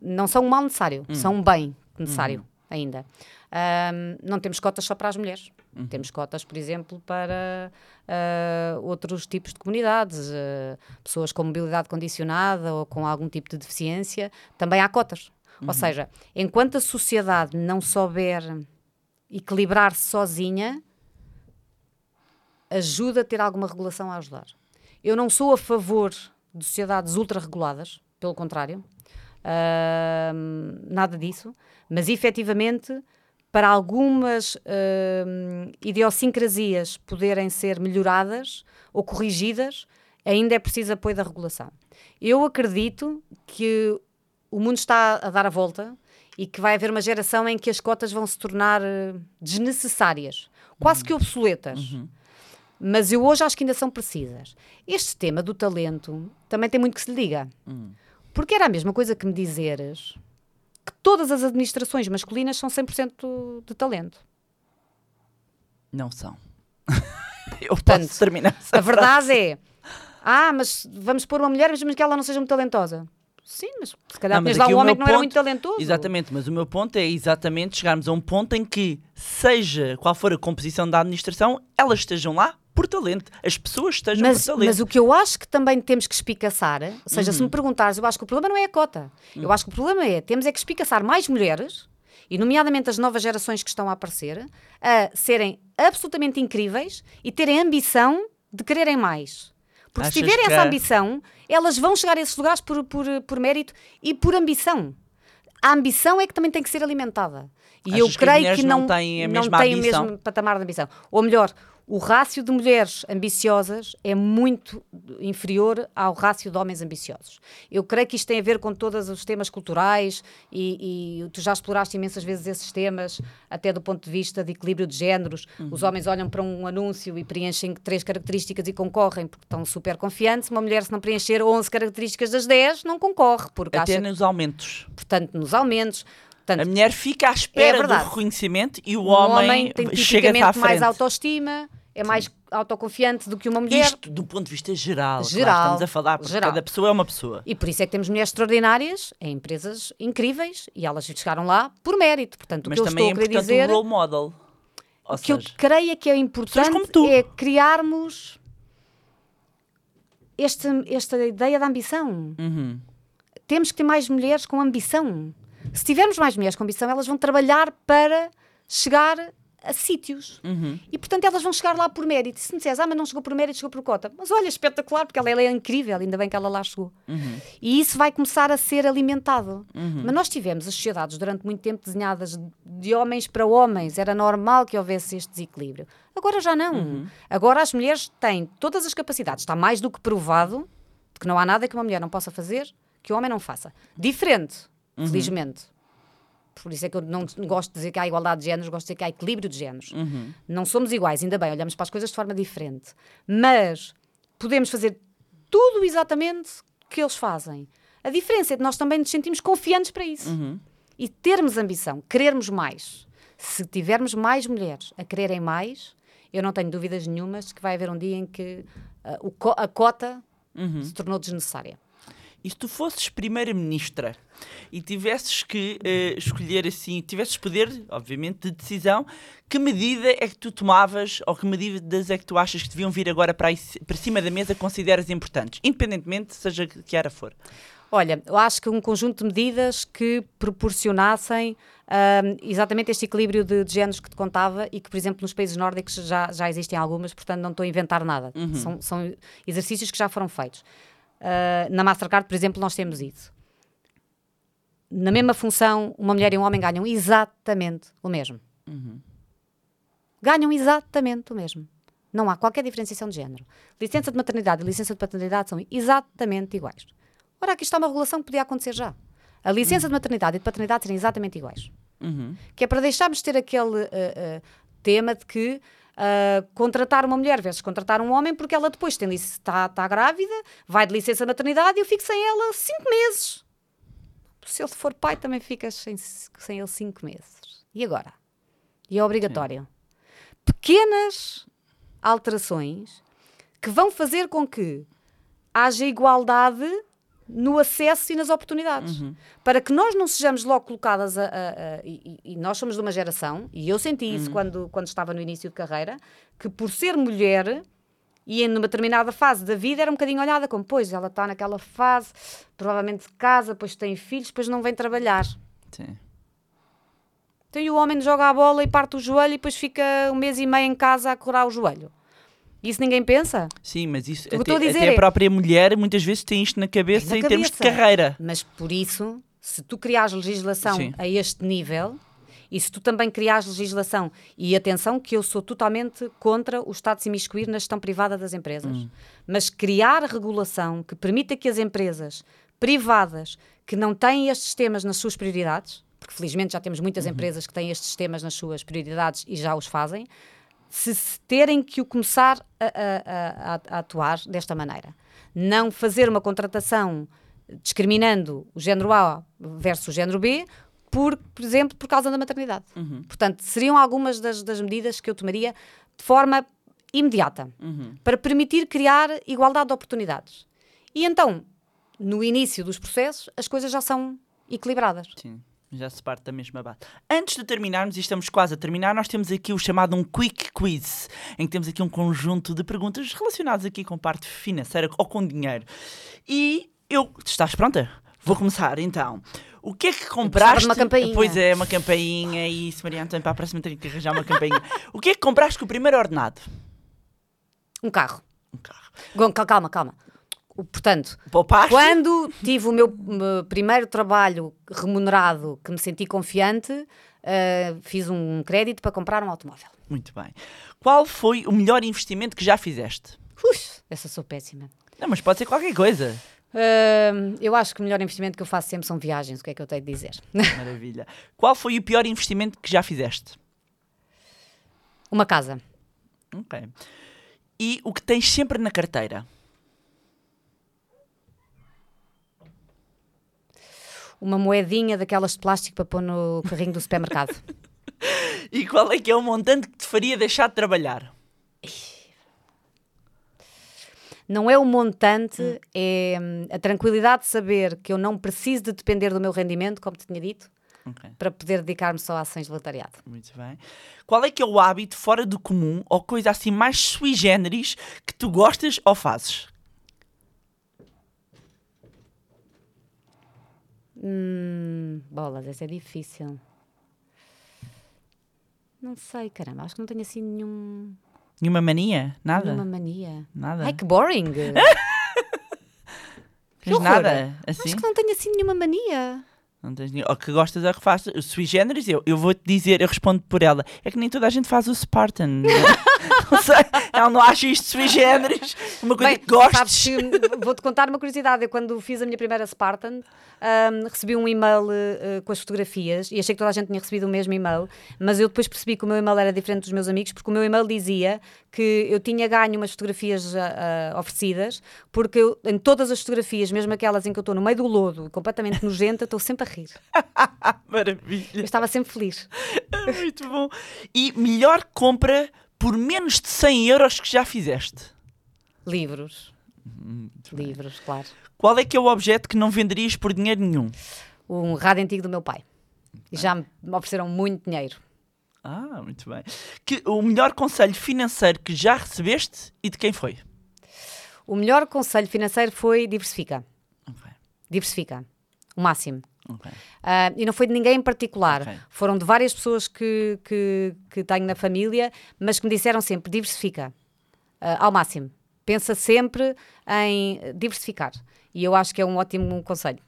não são um mal necessário, são um bem necessário ainda. Ahm, não temos cotas só para as mulheres. Temos cotas, por exemplo, para ah, outros tipos de comunidades, ah, pessoas com mobilidade condicionada ou com algum tipo de deficiência, também há cotas. Ou seja, enquanto a sociedade não souber equilibrar-se sozinha, ajuda a ter alguma regulação a ajudar. Eu não sou a favor de sociedades ultra-reguladas, pelo contrário, Ahm, nada disso, mas efetivamente para algumas ahm, idiosincrasias poderem ser melhoradas ou corrigidas, ainda é preciso apoio da regulação. Eu acredito que o mundo está a dar a volta e que vai haver uma geração em que as cotas vão se tornar eh, desnecessárias, quase que obsoletas. Mas eu hoje acho que ainda são precisas. Este tema do talento também tem muito que se lhe diga. Porque era a mesma coisa que me dizeres que todas as administrações masculinas são 100% de talento. Não são. Eu Portanto, posso terminar essa A verdade é, ah, mas vamos pôr uma mulher, mas que ela não seja muito talentosa. Sim, mas se calhar Não, mas lá um homem que não era ponto- muito talentoso. Exatamente, mas o meu ponto é exatamente chegarmos a um ponto em que, seja qual for a composição da administração, elas estejam lá por talento. As pessoas estejam Mas, por talento. mas o que eu acho que também temos que espicaçar, ou seja, Uhum. se me perguntares, eu acho que o problema não é a cota. Eu acho que o problema é, temos é que espicaçar mais mulheres, e nomeadamente as novas gerações que estão a aparecer, a serem absolutamente incríveis e terem ambição de quererem mais. Porque se Achas tiverem que essa a- ambição, elas vão chegar a esses lugares por, por, por mérito e por ambição. A ambição é que também tem que ser alimentada. E Achas eu que creio mulheres que não não, têm a não mesma têm o ambição? mesmo patamar de ambição. Ou melhor, o rácio de mulheres ambiciosas é muito inferior ao rácio de homens ambiciosos. Eu creio que isto tem a ver com todos os temas culturais e, e tu já exploraste imensas vezes esses temas, até do ponto de vista de equilíbrio de géneros. Uhum. Os homens olham para um anúncio e preenchem três características e concorrem porque estão super confiantes. Uma mulher, se não preencher 11 características das 10, não concorre, porque Até acha, nos aumentos. portanto, nos aumentos. Portanto, A mulher fica à espera do verdade. reconhecimento e o homem, homem tem chega-se à tipicamente mais frente. autoestima, é mais autoconfiante do que uma mulher. Isto do ponto de vista geral. claro, Geral, estamos a falar, porque geral. cada pessoa é uma pessoa. E por isso é que temos mulheres extraordinárias em empresas incríveis e elas chegaram lá por mérito. Portanto, o Mas que eu também é estou a querer importante dizer, o role model. Ou o que eu seja, creio é que é como importante tu. é criarmos este, esta ideia de ambição. uhum. Temos que ter mais mulheres com ambição. Se tivermos mais mulheres com ambição, elas vão trabalhar para chegar a sítios. Uhum. E, portanto, elas vão chegar lá por mérito. Se me disseres, ah, mas não chegou por mérito, chegou por cota. Mas olha, espetacular, porque ela, ela é incrível, ainda bem que ela lá chegou. Uhum. E isso vai começar a ser alimentado. Mas nós tivemos as sociedades durante muito tempo desenhadas de homens para homens. Era normal que houvesse este desequilíbrio. Agora já não. Uhum. Agora as mulheres têm todas as capacidades. Está mais do que provado de que não há nada que uma mulher não possa fazer que o homem não faça. Diferente, Uhum. felizmente. Por isso é que eu não gosto de dizer que há igualdade de géneros, gosto de dizer que há equilíbrio de géneros. Uhum. Não somos iguais, ainda bem, olhamos para as coisas de forma diferente. Mas podemos fazer tudo exatamente o que eles fazem. A diferença é que nós também nos sentimos confiantes para isso. Uhum. E termos ambição, querermos mais. Se tivermos mais mulheres a quererem mais, eu não tenho dúvidas nenhumas que vai haver um dia em que o co- a cota Uhum. se tornou desnecessária. E se tu fosses primeira-ministra e tivesses que eh, escolher assim, tivesses poder, obviamente, de decisão, que medida é que tu tomavas ou que medidas é que tu achas que deviam vir agora para, aí, para cima da mesa consideras importantes, independentemente seja que era for? Olha, eu acho que um conjunto de medidas que proporcionassem ahm, exatamente este equilíbrio de, de géneros que te contava e que, por exemplo, nos países nórdicos já, já existem algumas, portanto não estou a inventar nada. São, são exercícios que já foram feitos. Ah, na Mastercard, por exemplo, nós temos isso. Na mesma função, uma mulher e um homem ganham exatamente o mesmo. Ganham exatamente o mesmo. Não há qualquer diferenciação de género. Licença de maternidade e licença de paternidade são exatamente iguais. Ora, aqui está uma regulação que podia acontecer já. A licença de maternidade e de paternidade serem exatamente iguais. Uhum. Que é para deixarmos de ter aquele eh, eh, tema de que ah, contratar uma mulher versus contratar um homem, porque ela depois tem está, está grávida, vai de licença de maternidade e eu fico sem ela cinco meses. Se ele for pai, também ficas sem, sem ele cinco meses. E agora? E é obrigatório. Pequenas alterações que vão fazer com que haja igualdade no acesso e nas oportunidades. Para que nós não sejamos logo colocadas a. a- a- e, e- nós somos de uma geração, e eu senti isso quando, quando estava no início de carreira, que por ser mulher e em numa determinada fase da vida era um bocadinho olhada como, pois, ela está naquela fase, provavelmente de casa, depois tem filhos, depois não vem trabalhar. Sim. Então e o homem joga a bola e parte o joelho e depois fica um mês e meio em casa a curar o joelho. Isso ninguém pensa? Sim, mas isso até, a até a é- própria mulher muitas vezes tem isto na cabeça Na em termos de cabeça. carreira. Mas por isso, se tu criares legislação Sim. a este nível, e se tu também criares legislação, e atenção que eu sou totalmente contra o Estado se imiscuir na gestão privada das empresas, mas criar regulação que permita que as empresas privadas que não têm estes temas nas suas prioridades, porque felizmente já temos muitas empresas que têm estes temas nas suas prioridades e já os fazem, se, se terem que o começar a, a- a- a- atuar desta maneira. Não fazer uma contratação discriminando o género A versus o género B, por, por exemplo, por causa da maternidade. Portanto, seriam algumas das, das medidas que eu tomaria de forma imediata para permitir criar igualdade de oportunidades. E então, no início dos processos, as coisas já são equilibradas. Sim, já se parte da mesma base. Antes de terminarmos, e estamos quase a terminar, nós temos aqui o chamado um quick quiz, em que temos aqui um conjunto de perguntas relacionadas aqui com parte financeira ou com dinheiro. E eu, estás pronta? Vou começar então. O que é que compraste? uma campainha. Pois é, uma campainha. Isso, Maria Antônia, para a próxima tenho que arranjar uma campainha. o que é que compraste com o primeiro ordenado? Um carro. Um carro. Calma, calma. Portanto, Poupaste? quando tive o meu primeiro trabalho remunerado, que me senti confiante, ah, fiz um crédito para comprar um automóvel. Muito bem. Qual foi o melhor investimento que já fizeste? Ux, essa sou péssima. Não, mas pode ser qualquer coisa. Ah, eu acho que o melhor investimento que eu faço sempre são viagens, o que é que eu tenho de dizer? Maravilha. Qual foi o pior investimento que já fizeste? Uma casa. Ok. E o que tens sempre na carteira? Uma moedinha daquelas de plástico para pôr no carrinho do supermercado. E qual é que é o montante que te faria deixar de trabalhar? Não é o montante, é hum, a tranquilidade de saber que eu não preciso de depender do meu rendimento, como te tinha dito, Ok, para poder dedicar-me só a ações de voluntariado. muito bem. Qual é que é o hábito fora do comum ou coisa assim mais sui generis que tu gostas ou fazes? Hum, bolas, essa é difícil. Não sei, caramba, acho que não tenho assim nenhum, Nenhuma mania? Nada? nenhuma mania. Nada? Ai, que boring! Horror. nada? Assim? Acho que não tenho assim nenhuma mania. Não tens nenhum. Ou que gostas ou que faças. O Sui generis, eu, eu vou-te dizer, eu respondo por ela. É que nem toda a gente faz o Spartan. não sei, ela não acha isto sui generis. Uma coisa Bem, que gostes. vou-te contar uma curiosidade. Eu, quando fiz a minha primeira Spartan, ahm, recebi um e-mail eh, com as fotografias e achei que toda a gente tinha recebido o mesmo e-mail, mas eu depois percebi que o meu e-mail era diferente dos meus amigos, porque o meu e-mail dizia que eu tinha ganho umas fotografias ah, oferecidas, porque eu, em todas as fotografias, mesmo aquelas em que eu estou no meio do lodo, completamente nojenta, estou sempre a rir. Eu Maravilha. estava sempre feliz. Muito bom. E melhor compra por menos de 100 euros que já fizeste? Livros. Livros, claro. Qual é que é o objeto que não venderias por dinheiro nenhum? Um rádio antigo do meu pai. E já me ofereceram muito dinheiro. Ah, muito bem. Que, o melhor conselho financeiro que já recebeste e de quem foi? O melhor conselho financeiro foi diversifica. Ok, Diversifica. O máximo. Ok. Ah, e não foi de ninguém em particular. Ok. Foram de várias pessoas que, que, que tenho na família, mas que me disseram sempre: diversifica. Ah, ao máximo. Pensa sempre em diversificar. E eu acho que é um ótimo conselho.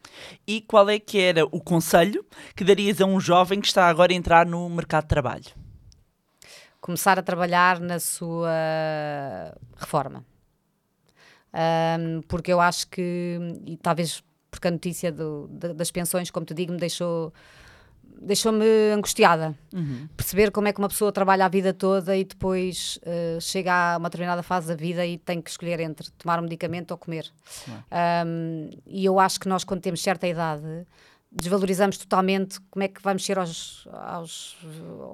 E qual é que era o conselho que darias a um jovem que está agora a entrar no mercado de trabalho? Começar a trabalhar na sua reforma. Ahm, porque eu acho que, e talvez porque a notícia do- da- das pensões, como te digo, me deixou deixou-me angustiada. Perceber como é que uma pessoa trabalha a vida toda e depois eh, chega a uma determinada fase da vida e tem que escolher entre tomar um medicamento ou comer. Ahm, e eu acho que nós, quando temos certa idade, desvalorizamos totalmente como é que vamos ser aos, aos-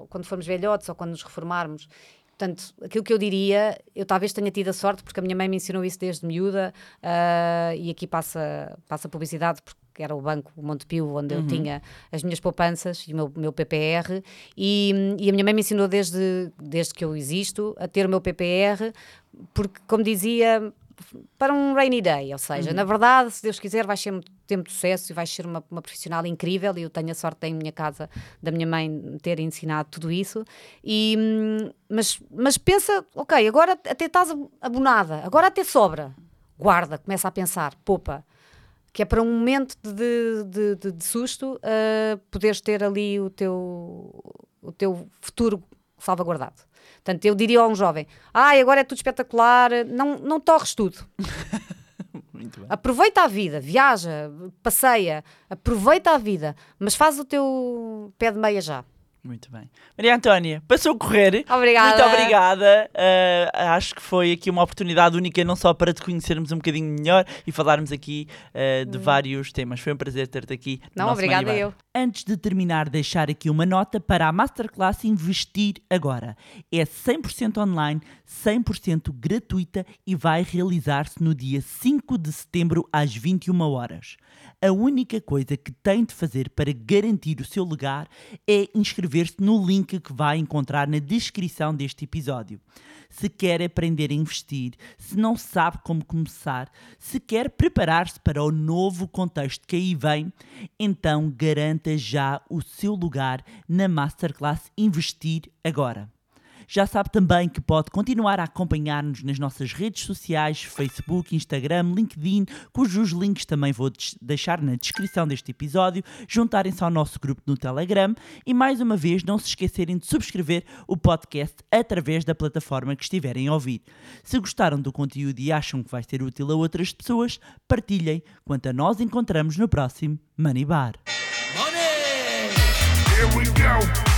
quando formos velhotes ou quando nos reformarmos. Portanto, aquilo que eu diria, eu talvez tenha tido a sorte, porque a minha mãe me ensinou isso desde miúda, uh, e aqui passa, passa publicidade, porque era o banco Montepio, onde eu tinha as minhas poupanças e o meu, meu PPR, e, e a minha mãe me ensinou desde, desde que eu existo a ter o meu PPR, porque, como dizia, para um rainy day, ou seja, na verdade, se Deus quiser, vais ser ter muito sucesso e vais ser uma, uma profissional incrível. E eu tenho a sorte em minha casa da minha mãe ter ensinado tudo isso. E, hum, mas, mas pensa, ok, agora até estás ab- abonada, agora até sobra. Guarda, começa a pensar, poupa. Que é para um momento de, de, de- de susto ah, poderes ter ali o teu, o teu futuro salvaguardado. Portanto, eu diria a um jovem: ai, agora é tudo espetacular, não, não torres tudo. Aproveita a vida, viaja, passeia, aproveita a vida, mas faz o teu pé de meia já. Muito bem. Maria Antónia, passou a correr. Obrigada. Muito obrigada. Uh, acho que foi aqui uma oportunidade única, não só para te conhecermos um bocadinho melhor e falarmos aqui uh, de vários temas. Foi um prazer ter-te aqui. no Hum. Não, nosso obrigada eu. Antes de terminar, deixar aqui uma nota para a Masterclass Investir Agora. É 100% online, 100% gratuita e vai realizar-se no dia 5 de setembro às 21 horas. A única coisa que tem de fazer para garantir o seu lugar é inscrever-se no link que vai encontrar na descrição deste episódio. Se quer aprender a investir, se não sabe como começar, se quer preparar-se para o novo contexto que aí vem, então garanta já o seu lugar na Masterclass Investir Agora. Já sabe também que pode continuar a acompanhar-nos nas nossas redes sociais, Facebook, Instagram, LinkedIn, cujos links também vou deixar na descrição deste episódio, juntarem-se ao nosso grupo no Telegram e mais uma vez não se esquecerem de subscrever o podcast através da plataforma que estiverem a ouvir. Se gostaram do conteúdo e acham que vai ser útil a outras pessoas, partilhem, quanto a nós encontramos no próximo Money Bar. Here